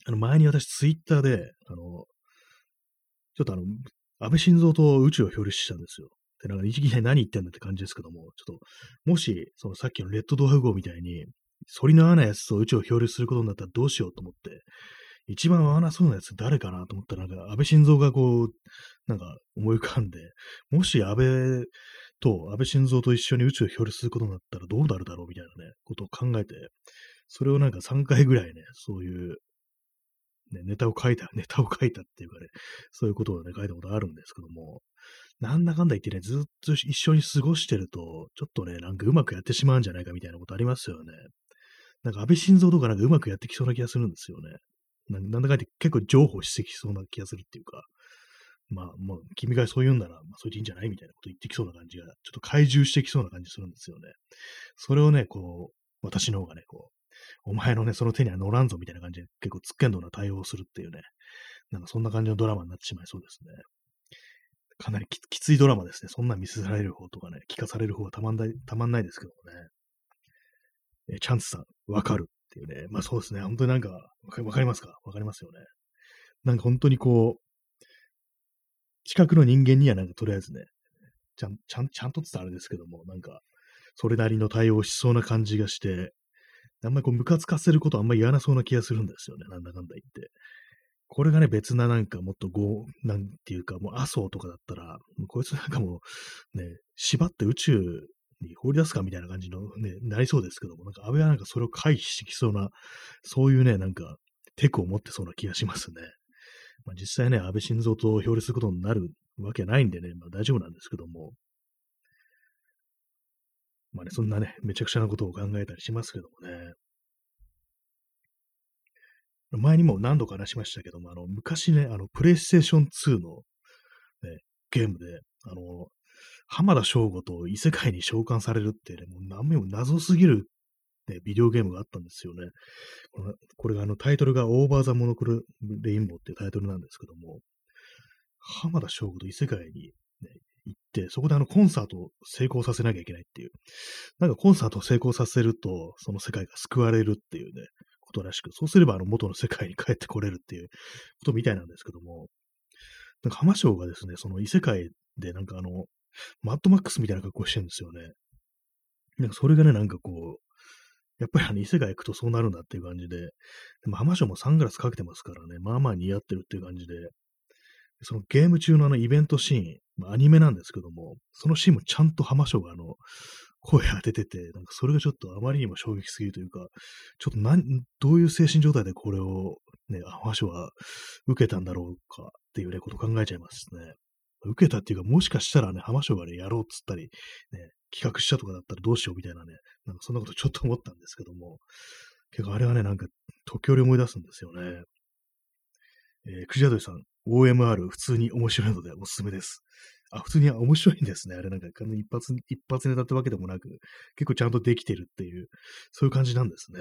あの前に私ツイッターで、あの、ちょっとあの、安倍晋三と宇宙を表裏したんですよ。で、なんか一撃で何言ってんだって感じですけども、ちょっと、もし、そのさっきのレッドドワ号みたいに、反りの合わないやつと宇宙を表裏することになったらどうしようと思って、一番合わなそうなやつ誰かなと思ったら、なんか安倍晋三がこう、なんか思い浮かんで、もし安倍と、安倍晋三と一緒に宇宙を表裏することになったらどうなるだろうみたいなね、ことを考えて、それをなんか3回ぐらいね、そういうね、ネタを書いた、*laughs* ネタを書いたっていうかね、そういうことをね、書いたことあるんですけども、なんだかんだ言ってね、ずっと一緒に過ごしてると、ちょっとね、なんかうまくやってしまうんじゃないかみたいなことありますよね。なんか安倍晋三とかなんかうまくやってきそうな気がするんですよね。なんだかんだ結構情報してきそうな気がするっていうか、まあ、もう君がそう言うんなら、まあ、それでいいんじゃないみたいなこと言ってきそうな感じが、ちょっと怪獣してきそうな感じするんですよね。それをね、こう、私の方がね、こう、お前のね、その手には乗らんぞみたいな感じで結構つっけんどな対応するっていうね、なんかそんな感じのドラマになってしまいそうですね。かなりきついドラマですね。そんな見せられる方とかね、聞かされる方はたまんない、たまんないですけどもね。えチャンスさん、わかるっていうね。まあそうですね。本当になんか、わかりますか？わかりますよね。なんか本当にこう、近くの人間にはなんかとりあえずね、ちゃん、ちゃん、ちゃんとって言ったあれですけども、なんか、それなりの対応しそうな感じがして、あんまりこう、ムカつかせることあんまり言わなそうな気がするんですよね。なんだかんだ言って。これがね、別ななんかもっとご、なんていうか、もう麻生とかだったら、こいつなんかもう、ね、縛って宇宙に放り出すかみたいな感じのね、なりそうですけども、なんか安倍はなんかそれを回避してきそうな、そういうね、なんか、テクを持ってそうな気がしますね。まあ、実際ね、安倍晋三と表裏することになるわけないんでね、まあ大丈夫なんですけども、まあね、そんなね、めちゃくちゃなことを考えたりしますけどもね。前にも何度か話しましたけども、あの、昔ね、あの、プレイステーション2の、ね、ゲームで、あの、浜田省吾と異世界に召喚されるってね、もう何も謎すぎる、ね、ビデオゲームがあったんですよね。これこれがあのタイトルがオーバーザモノクルレインボーっていうタイトルなんですけども、浜田省吾と異世界に、ね、行って、そこであのコンサートを成功させなきゃいけないっていう。なんかコンサートを成功させると、その世界が救われるっていうね、ことらしく、そうすればあの元の世界に帰ってこれるっていうことみたいなんですけども、なんか浜省がですね、その異世界でなんかあの、マッドマックスみたいな格好してるんですよね。なんかそれがね、なんかこう、やっぱりあの異世界行くとそうなるんだっていう感じで、でも浜省もサングラスかけてますからね、まあまあ似合ってるっていう感じで、そのゲーム中のあのイベントシーン、まあ、アニメなんですけども、そのシーンもちゃんと浜省があの、声当ててて、なんかそれがちょっとあまりにも衝撃すぎるというか、ちょっと何、どういう精神状態でこれをね、浜省は受けたんだろうかっていうね、ことを考えちゃいますね。受けたっていうか、もしかしたらね、浜省がね、やろうっつったり、ね、企画したとかだったらどうしようみたいなね、なんかそんなことちょっと思ったんですけども、結構あれはね、なんか時折思い出すんですよね。えー、クジラドリさん、OMR 普通に面白いのでおすすめです。あ、普通に面白いんですね。あれなんか一発、一発ネタってわけでもなく、結構ちゃんとできてるっていう、そういう感じなんですね。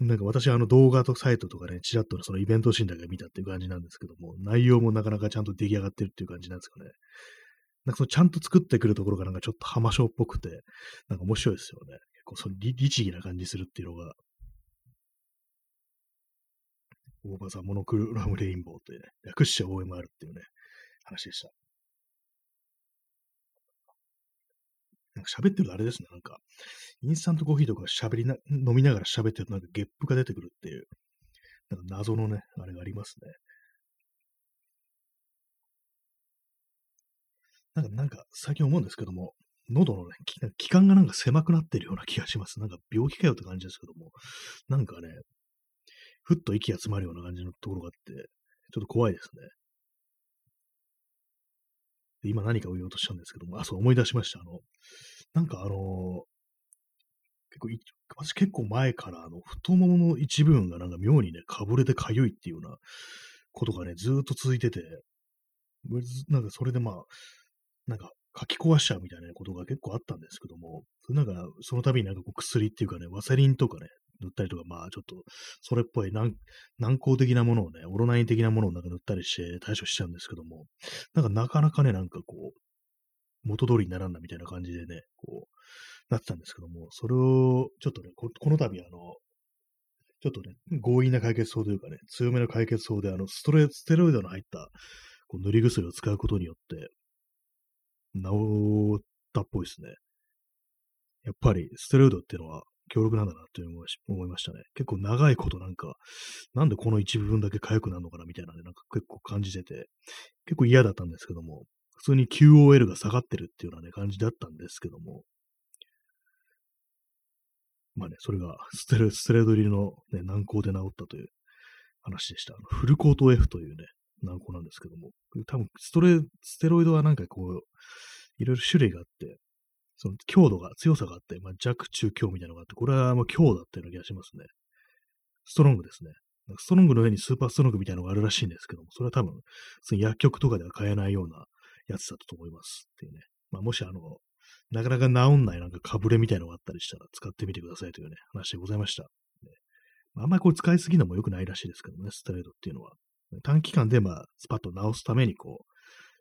なんか私はあの動画とサイトとかね、ちらっとそのイベントシーンだけ見たっていう感じなんですけども、内容もなかなかちゃんと出来上がってるっていう感じなんですかね。なんかそのちゃんと作ってくるところがなんかちょっと浜章っぽくて、なんか面白いですよね。結構その律儀な感じするっていうのが、オーバーザモノクロラムレインボーというね、略して OMR っていうね、話でした。なんか喋ってるとあれですね、なんか、インスタントコーヒーとか喋りな、飲みながら喋ってるとなんかゲップが出てくるっていう、なんか謎のね、あれがありますね。なんか、なんか、最近思うんですけども、喉のね、気管がなんか狭くなってるような気がします。なんか病気かよって感じですけども、なんかね、ふっと息が詰まるような感じのところがあって、ちょっと怖いですね。今何かを言おうとしたんですけども、あ、そう思い出しました。あの、なんかあの、結構、私結構前からあの太ももの一部分がなんか妙にね、かぶれてかゆいっていうようなことがね、ずっと続いてて、なんかそれでまあ、なんか書き壊しちゃうみたいなことが結構あったんですけども、なんかその度になんかこう薬っていうかね、ワセリンとかね、塗ったりとか、まあちょっとそれっぽい難難航的なものをね、オロナイン的なものをなんか塗ったりして対処しちゃうんですけども、なんかなかなかね、なんかこう、元通りにならんなみたいな感じでね、こう、なってたんですけども、それをちょっとね、この度あの、ちょっとね、強引な解決法というかね、強めの解決法で、あの、ストレステロイドの入ったこう塗り薬を使うことによって、治ったっぽいですね。やっぱり、ステロイドっていうのは強力なんだなと思いましたね。結構長いことなんか、なんでこの一部分だけ痒くなるのかなみたいなね、なんか結構感じてて、結構嫌だったんですけども、普通に QOL が下がってるっていうようなね、感じだったんですけども、まあね、それがステレステレード入りの、ね、軟膏で治ったという話でした。フルコート F というね、軟膏なんですけども、多分ストレ、ステロイドはなんかこう、いろいろ種類があって、その強度が、強さがあって、まあ、弱、中、強みたいなのがあって、これはもう強だったような気がしますね。ストロングですね。ストロングの上にスーパーストロングみたいなのがあるらしいんですけども、それは多分、薬局とかでは買えないようなやつだったと思いますっていうね。まあ、もしあの、なかなか治んないなんかかぶれみたいなのがあったりしたら使ってみてくださいというね、話でございました。ね、あんまりこれ使いすぎるのも良くないらしいですけどね、ストレートっていうのは。短期間でまあ、スパッと治すためにこう、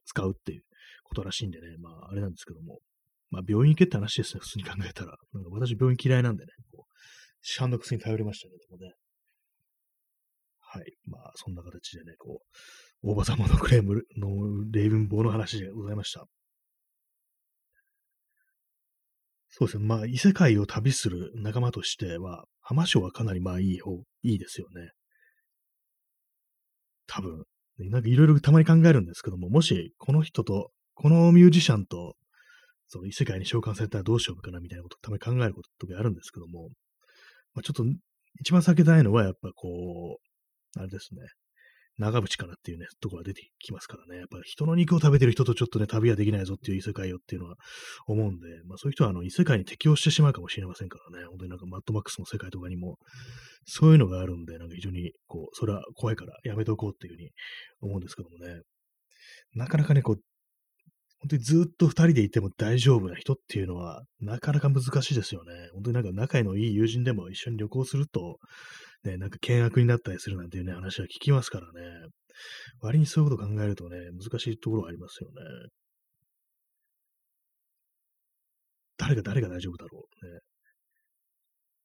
使うっていうことらしいんでね、まあ、あれなんですけども。まあ、病院行けって話ですね、普通に考えたら。なんか私、病院嫌いなんでね、こう、市販の薬に頼りましたけどもね。はい。まあ、そんな形でね、こう、大場様のクレームのレイブン棒の話でございました。そうですね。まあ、異世界を旅する仲間としては、浜省はかなりまあいい方、いいですよね。多分。なんかいろいろたまに考えるんですけども、もしこの人と、このミュージシャンと、その異世界に召喚されたらどうしようかなみたいなことをたまに考えることとかあるんですけども、まあ、ちょっと一番避けたいのはやっぱこう、あれですね。長渕かなっていうね、ところが出てきますからね。やっぱ人の肉を食べてる人とちょっとね、旅はできないぞっていう異世界よっていうのは思うんで、まあそういう人はあの異世界に適応してしまうかもしれませんからね。本当になんかマッドマックスの世界とかにも、そういうのがあるんで、なんか非常にこう、それは怖いからやめておこうっていうふうに思うんですけどもね。なかなかね、こう、本当にずっと二人でいても大丈夫な人っていうのは、なかなか難しいですよね。本当になんか仲のいい友人でも一緒に旅行すると、ね、なんか険悪になったりするなんていうね、話は聞きますからね。割にそういうこと考えるとね、難しいところがありますよね。誰が誰が大丈夫だろう。ね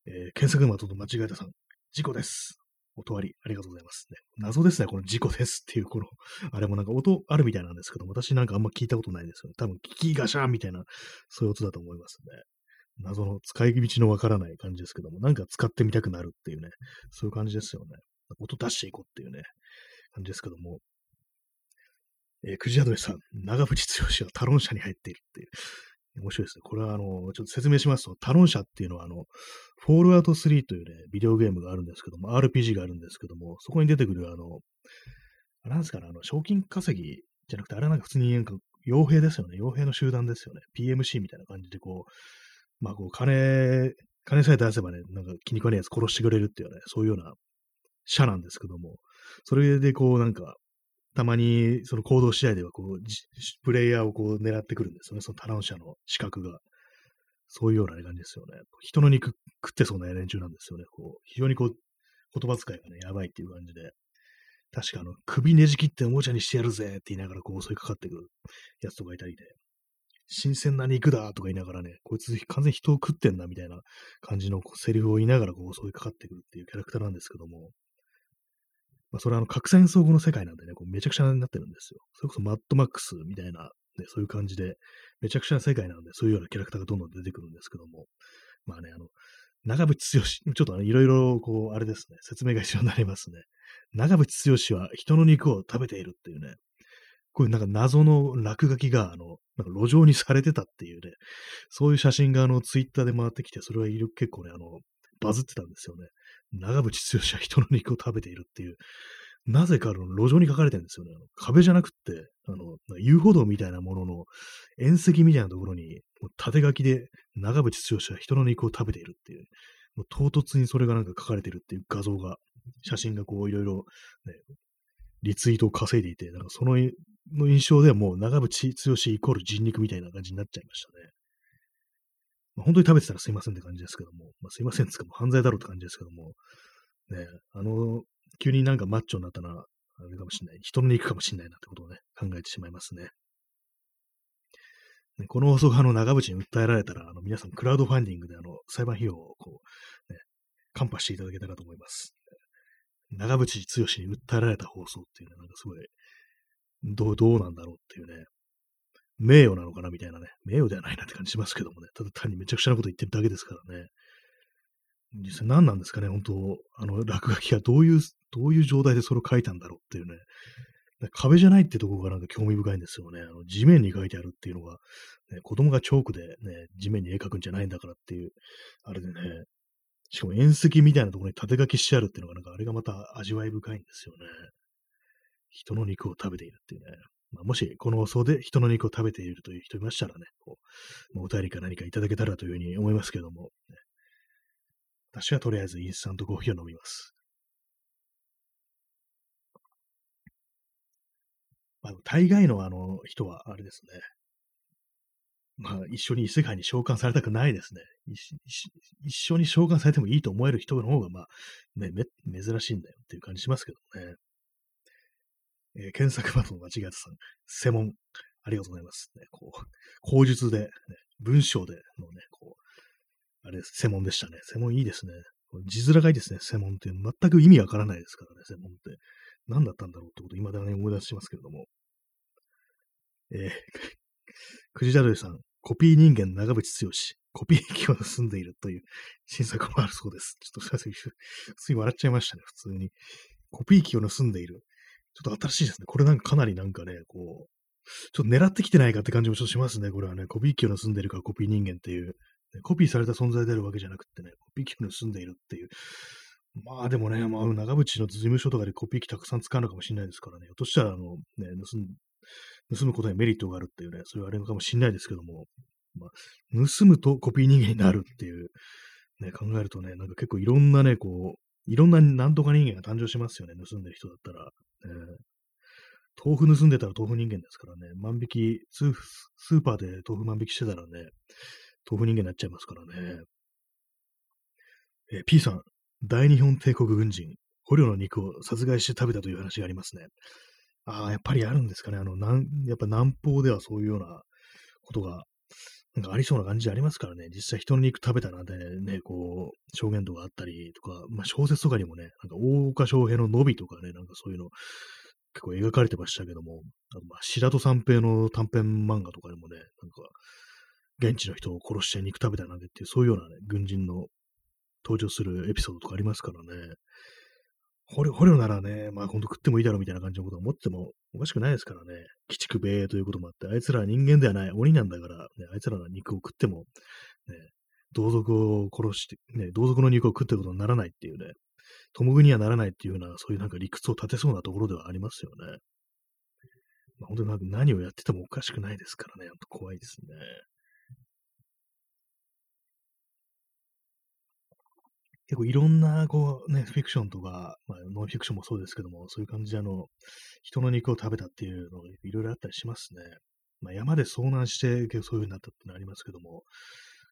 えー、検索窓と間違えたさん、事故です。音あり、ありがとうございます。ね、謎ですね、この事故ですっていう、この、*laughs* あれもなんか音あるみたいなんですけど私なんかあんま聞いたことないですよね。多分、聞きガシャンみたいな、そういう音だと思いますね。謎の使い道のわからない感じですけども、なんか使ってみたくなるっていうね、そういう感じですよね。音出していこうっていうね、感じですけども。えー、クジアドレさん、長渕剛はタロン社に入っているっていう。面白いですね。これは、あの、ちょっと説明しますと、タロン社っていうのは、あの、フォールアウト3というね、ビデオゲームがあるんですけども、RPG があるんですけども、そこに出てくる、あの、なんですかね、あの、賞金稼ぎじゃなくて、あれなんか普通になんか、傭兵ですよね。傭兵の集団ですよね。PMC みたいな感じで、こう、まあ、こう、金、金さえ出せばね、なんか気に食わねえやつ殺してくれるっていうね、そういうような社なんですけども、それでこう、なんか、たまにその行動試合ではこう、プレイヤーをこう狙ってくるんですよね、そのタラン社の資格が。そういうような感じですよね。人の肉食ってそうな連中なんですよね。こう非常にこう、言葉遣いがね、やばいっていう感じで。確かあの、首ねじ切っておもちゃにしてやるぜって言いながらこう襲いかかってくるやつとかいたりで、新鮮な肉だとか言いながらね、こいつ完全に人を食ってんなみたいな感じのセリフを言いながらこう襲いかかってくるっていうキャラクターなんですけども、まあ、それはあの核戦争後の世界なんでね、こうめちゃくちゃになってるんですよ。それこそマッドマックスみたいな、ね、そういう感じで、めちゃくちゃな世界なんで、そういうようなキャラクターがどんどん出てくるんですけども、まあね、あの、長渕剛、ちょっといろいろ、こう、あれですね、説明が必要になりますね。長渕剛は人の肉を食べているっていうね、こういうなんか謎の落書きが、あの、なんか路上にされてたっていうね、そういう写真があの、ツイッターで回ってきて、それは結構ね、あの、バズってたんですよね。長渕剛は人の肉を食べているっていう、なぜかあの路上に書かれてるんですよね。壁じゃなくって、あの、遊歩道みたいなものの縁石みたいなところに、縦書きで長渕剛は人の肉を食べているっていう、もう唐突にそれがなんか書かれてるっていう画像が、写真がこういろいろ、ね、リツイートを稼いでいて、なんかそのの印象ではもう長渕剛イコール人肉みたいな感じになっちゃいましたね。本当に食べてたらすいませんって感じですけども、まあ、すいませんってかも犯罪だろうって感じですけども、ね、あの、急になんかマッチョになったのは、あれかもしれない。人の肉かもしれないなってことをね、考えてしまいますね。ねこの放送があの長渕に訴えられたら、あの皆さんクラウドファンディングであの裁判費用をこう、ね、カンパしていただけたらと思います。長渕剛に訴えられた放送っていうのはなんかすごい、どう、どうなんだろうっていうね、名誉なのかなみたいなね、名誉ではないなって感じしますけどもね、ただ単にめちゃくちゃなこと言ってるだけですからね。実際何なんですかね、本当あの、落書きがどういう、どういう状態でそれを書いたんだろうっていうね。壁じゃないってところがなんか興味深いんですよね。あの地面に書いてあるっていうのが、ね、子供がチョークでね、地面に絵描くんじゃないんだからっていう、あれでね、しかも縁石みたいなところに縦書きしてあるっていうのが、なんかあれがまた味わい深いんですよね。人の肉を食べているっていうね。まあ、もし、この放送で人の肉を食べているという人いましたらね、こう、お便りか何かいただけたらというふうに思いますけども、ね、私はとりあえずインスタントコーヒーを飲みます。まあ、大概のあの人はあれですね。まあ、一緒に異世界に召喚されたくないですね。一緒に召喚されてもいいと思える人の方が、まあ、ね、珍しいんだよっていう感じしますけどね。えー、検索窓の間違えたさん、専門、ありがとうございます。ね、こう、口述で、ね、文章でのね、こう、あれです、専門でしたね。専門いいですね。字面がいいですね、専門って。全く意味わからないですからね、専門って。何だったんだろうってこと、今だね、思い出しますけれども。えー、*laughs* くじだるいさん、コピー人間長渕剛、コピー機を盗んでいるという *laughs* 新作もあるそうです。ちょっとすいません、普通に笑っちゃいましたね、普通に。コピー機を盗んでいる。ちょっと新しいですね。これなんかかなりなんかね、こう、ちょっと狙ってきてないかって感じもちょっとしますね。これはね、コピー機を盗んでいるからコピー人間っていう、コピーされた存在であるわけじゃなくてね、コピー機を盗んでいるっていう。まあでもね、まあ、長渕の事務所とかでコピー機たくさん使うのかもしれないですからね。ひょっとしたら、あの、ね、盗ん盗むことにメリットがあるっていうね、そういうあれかもしれないですけども、まあ、盗むとコピー人間になるっていう、ね、考えるとね、なんか結構いろんなね、こう、いろんななんとか人間が誕生しますよね、盗んでる人だったら。えー、豆腐盗んでたら豆腐人間ですからね、万引きスー、スーパーで豆腐万引きしてたらね、豆腐人間になっちゃいますからね。え、P さん、大日本帝国軍人、捕虜の肉を殺害して食べたという話がありますね。ああ、やっぱりあるんですかね。あの、なん、やっぱ南方ではそういうようなことが、なんかありそうな感じありますからね。実際人の肉食べたなんてね、こう、証言とかあったりとか、まあ小説とかにもね、なんか大岡翔平の伸びとかね、なんかそういうの結構描かれてましたけども、あまあ白戸三平の短編漫画とかでもね、なんか、現地の人を殺して肉食べたなんてっていう、そういうようなね、軍人の登場するエピソードとかありますからね。捕虜、捕虜ならね、まあほんと食ってもいいだろうみたいな感じのことを思ってもおかしくないですからね。鬼畜米英ということもあって、あいつらは人間ではない、鬼なんだから、ね、あいつらの肉を食っても、ね、同族を殺して、ね、同族の肉を食ってることにならないっていうね、共食にはならないっていうような、そういうなんか理屈を立てそうなところではありますよね。まあ、本当に何をやっててもおかしくないですからね、ほんと怖いですね。結構いろんな、こうね、フィクションとか、まあ、ノンフィクションもそうですけども、そういう感じであの、人の肉を食べたっていうのがいろいろあったりしますね。まあ、山で遭難して、結構そういう風になったってのありますけども、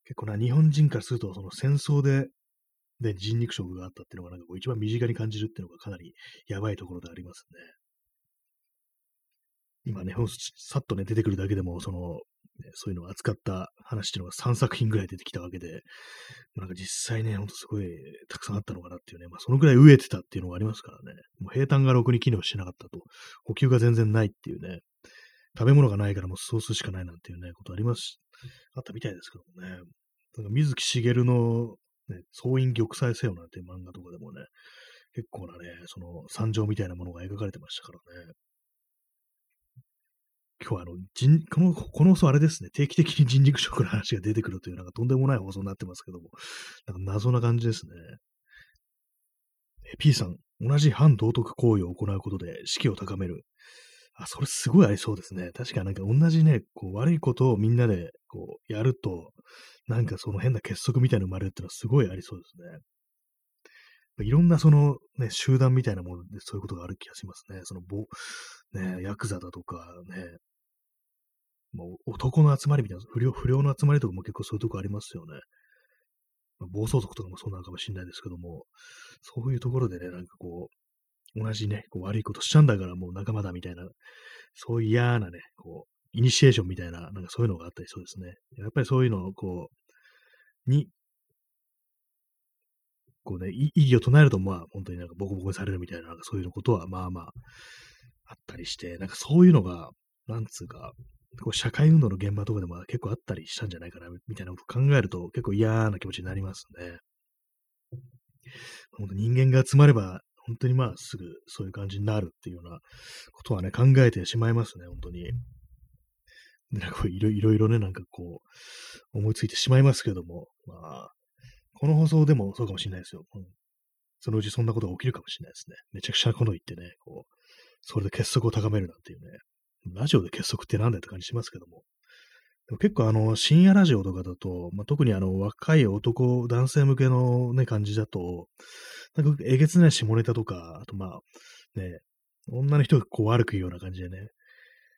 結構な、日本人からすると、その戦争で、で、人肉食があったっていうのが、なんかこう一番身近に感じるっていうのがかなりやばいところでありますね。今ね、さっとね、出てくるだけでも、その、ね、そういうのを扱った話っていうのが3作品ぐらい出てきたわけで、なんか実際ね、ほんとすごいたくさんあったのかなっていうね、まあそのぐらい飢えてたっていうのがありますからね、もう平坦がろくに機能してなかったと、補給が全然ないっていうね、食べ物がないからもうソースしかないなんていうね、ことあります、あったみたいですけどもね、なんか水木しげるの、ね、総員玉砕せよなんていう漫画とかでもね、結構なね、その惨状みたいなものが描かれてましたからね。今日はあの、人、この、この放送あれですね、定期的に人肉食の話が出てくるという、なんかとんでもない放送になってますけども、なんか謎な感じですね。え P さん、同じ反道徳行為を行うことで士気を高める。あ、それすごいありそうですね。確かなんか同じね、こう悪いことをみんなでこうやると、なんかその変な結束みたいなの生まれるっていうのはすごいありそうですね。いろんなそのね、集団みたいなものでそういうことがある気がしますね。その、ぼ、ね、ヤクザだとかね、もう男の集まりみたいな、不良、不良の集まりとかも結構そういうとこありますよね。まあ、暴走族とかもそうなのかもしれないですけども、そういうところでね、なんかこう、同じね、こう悪いことしちゃうんだからもう仲間だみたいな、そういう嫌なね、こう、イニシエーションみたいな、なんかそういうのがあったりそうですね。やっぱりそういうのをこう、にこうね、異議を唱えると、まあ、本当になんかボコボコにされるみたいな、なんかそういうことは、まあまあ、あったりして、なんかそういうのが、なんつうか、こう社会運動の現場とかでも結構あったりしたんじゃないかな、みたいなことを考えると、結構嫌な気持ちになりますね。本当人間が集まれば、本当にまあすぐそういう感じになるっていうようなことはね、考えてしまいますね、本当に。なんかいろいろね、なんかこう、思いついてしまいますけども、まあ、この放送でもそうかもしれないですよ。そのうちそんなことが起きるかもしれないですね。めちゃくちゃなこと言ってね、こう、それで結束を高めるなんていうね。ラジオで結束ってなんだよって感じしますけども。でも結構あの、深夜ラジオとかだと、まあ、特にあの、若い男、男性向けのね、感じだと、なんかえげつない下ネタとか、あとまあ、ね、女の人がこう悪く言うような感じでね、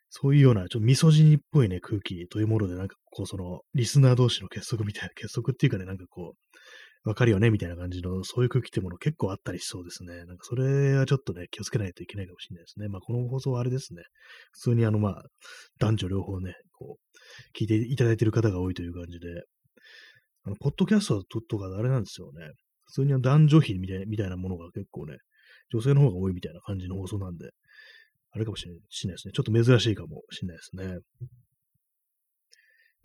そういうような、ちょっとミソジニっぽいね、空気というもので、なんかこう、その、リスナー同士の結束みたいな、結束っていうかね、なんかこう、わかるよねみたいな感じの、そういう空気ってもの結構あったりしそうですね。なんかそれはちょっとね、気をつけないといけないかもしれないですね。まあこの放送はあれですね。普通にあのまあ、男女両方ね、こう、聞いていただいている方が多いという感じで、あの、ポッドキャストとかあれなんですよね。普通に男女比みたいみたいなものが結構ね、女性の方が多いみたいな感じの放送なんで、あれかもしれないですね。ちょっと珍しいかもしれないですね。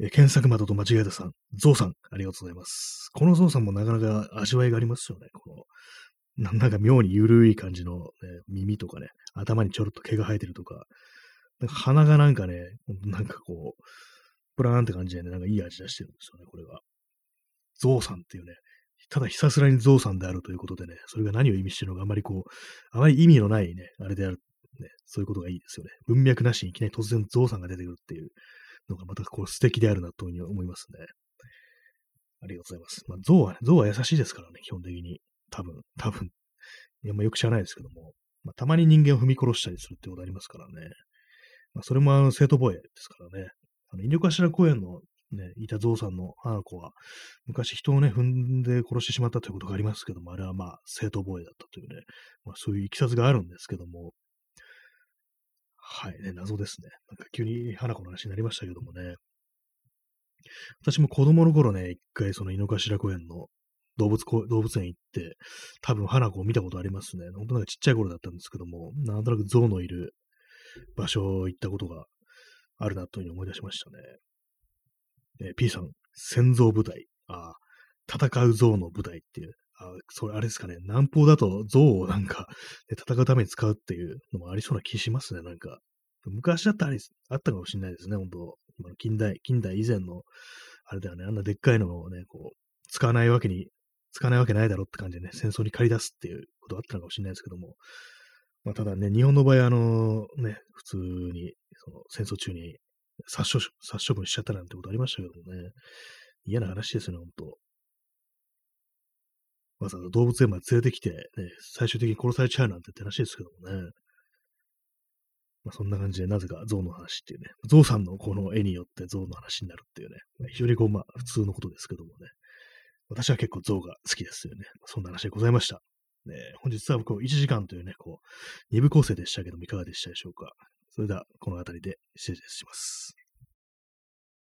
え検索窓と間違えたさん、ゾウさん、ありがとうございます。このゾウさんもなかなか味わいがありますよね。この、なんか妙に緩い感じの、ね、耳とかね、頭にちょろっと毛が生えてるとか、なんか鼻がなんかね、なんかこう、プラーンって感じでね、なんかいい味出してるんですよね、これは。ゾウさんっていうね、ただひたすらにゾウさんであるということでね、それが何を意味してるのかあまりこう、あまり意味のないね、あれである、ね、そういうことがいいですよね。文脈なしにいきなり突然ゾウさんが出てくるっていう、のがまたこう素敵であるなというふうに思いますね。ありがとうございます。まあ、象はね、象は優しいですからね、基本的に。多分、多分。いや、まあ、よく知らないですけども。まあ、たまに人間を踏み殺したりするってことありますからね。まあ、それもあの、生徒防衛ですからね。あの、犬頭公園のね、いたゾウさんの花子は、昔人をね、踏んで殺してしまったということがありますけども、あれはまあ、正当防衛だったというね、まあ、そういういきさつがあるんですけども、はい、ね、謎ですね。なんか急に花子の話になりましたけどもね。私も子供の頃ね、一回その井の頭公園の動物公動物園行って、多分花子を見たことありますね。本当なんかちっちゃい頃だったんですけども、なんとなく象のいる場所行ったことがあるなというふうに思い出しましたね。えー、P さん、戦象部隊。ああ、戦う象の部隊っていう、あ、それあれですかね。南方だと象をなんか、ね、戦うために使うっていうのもありそうな気しますね、なんか。昔だったらあったかもしれないですね、本当。近代、近代以前の、あれだよね、あんなでっかいのをね、こう、使わないわけに、使わないわけないだろって感じでね、戦争に借り出すっていうことあったのかもしれないですけども、まあ、ただね、日本の場合、あの、ね、普通に、その戦争中に殺処殺処分しちゃったなんてことありましたけどもね、嫌な話ですよね、本当。わざわざ動物園まで連れてきて、ね、最終的に殺されちゃうなんてって話ですけどもね。まあ、そんな感じで、なぜか象の話っていうね、象さんのこの絵によって象の話になるっていうね、まあ、非常にこう、まあ、普通のことですけどもね、私は結構象が好きですよね。そんな話でございました。ね、本日はこう1時間というね、こう、二部構成でしたけども、いかがでしたでしょうか。それでは、この辺りで失礼します。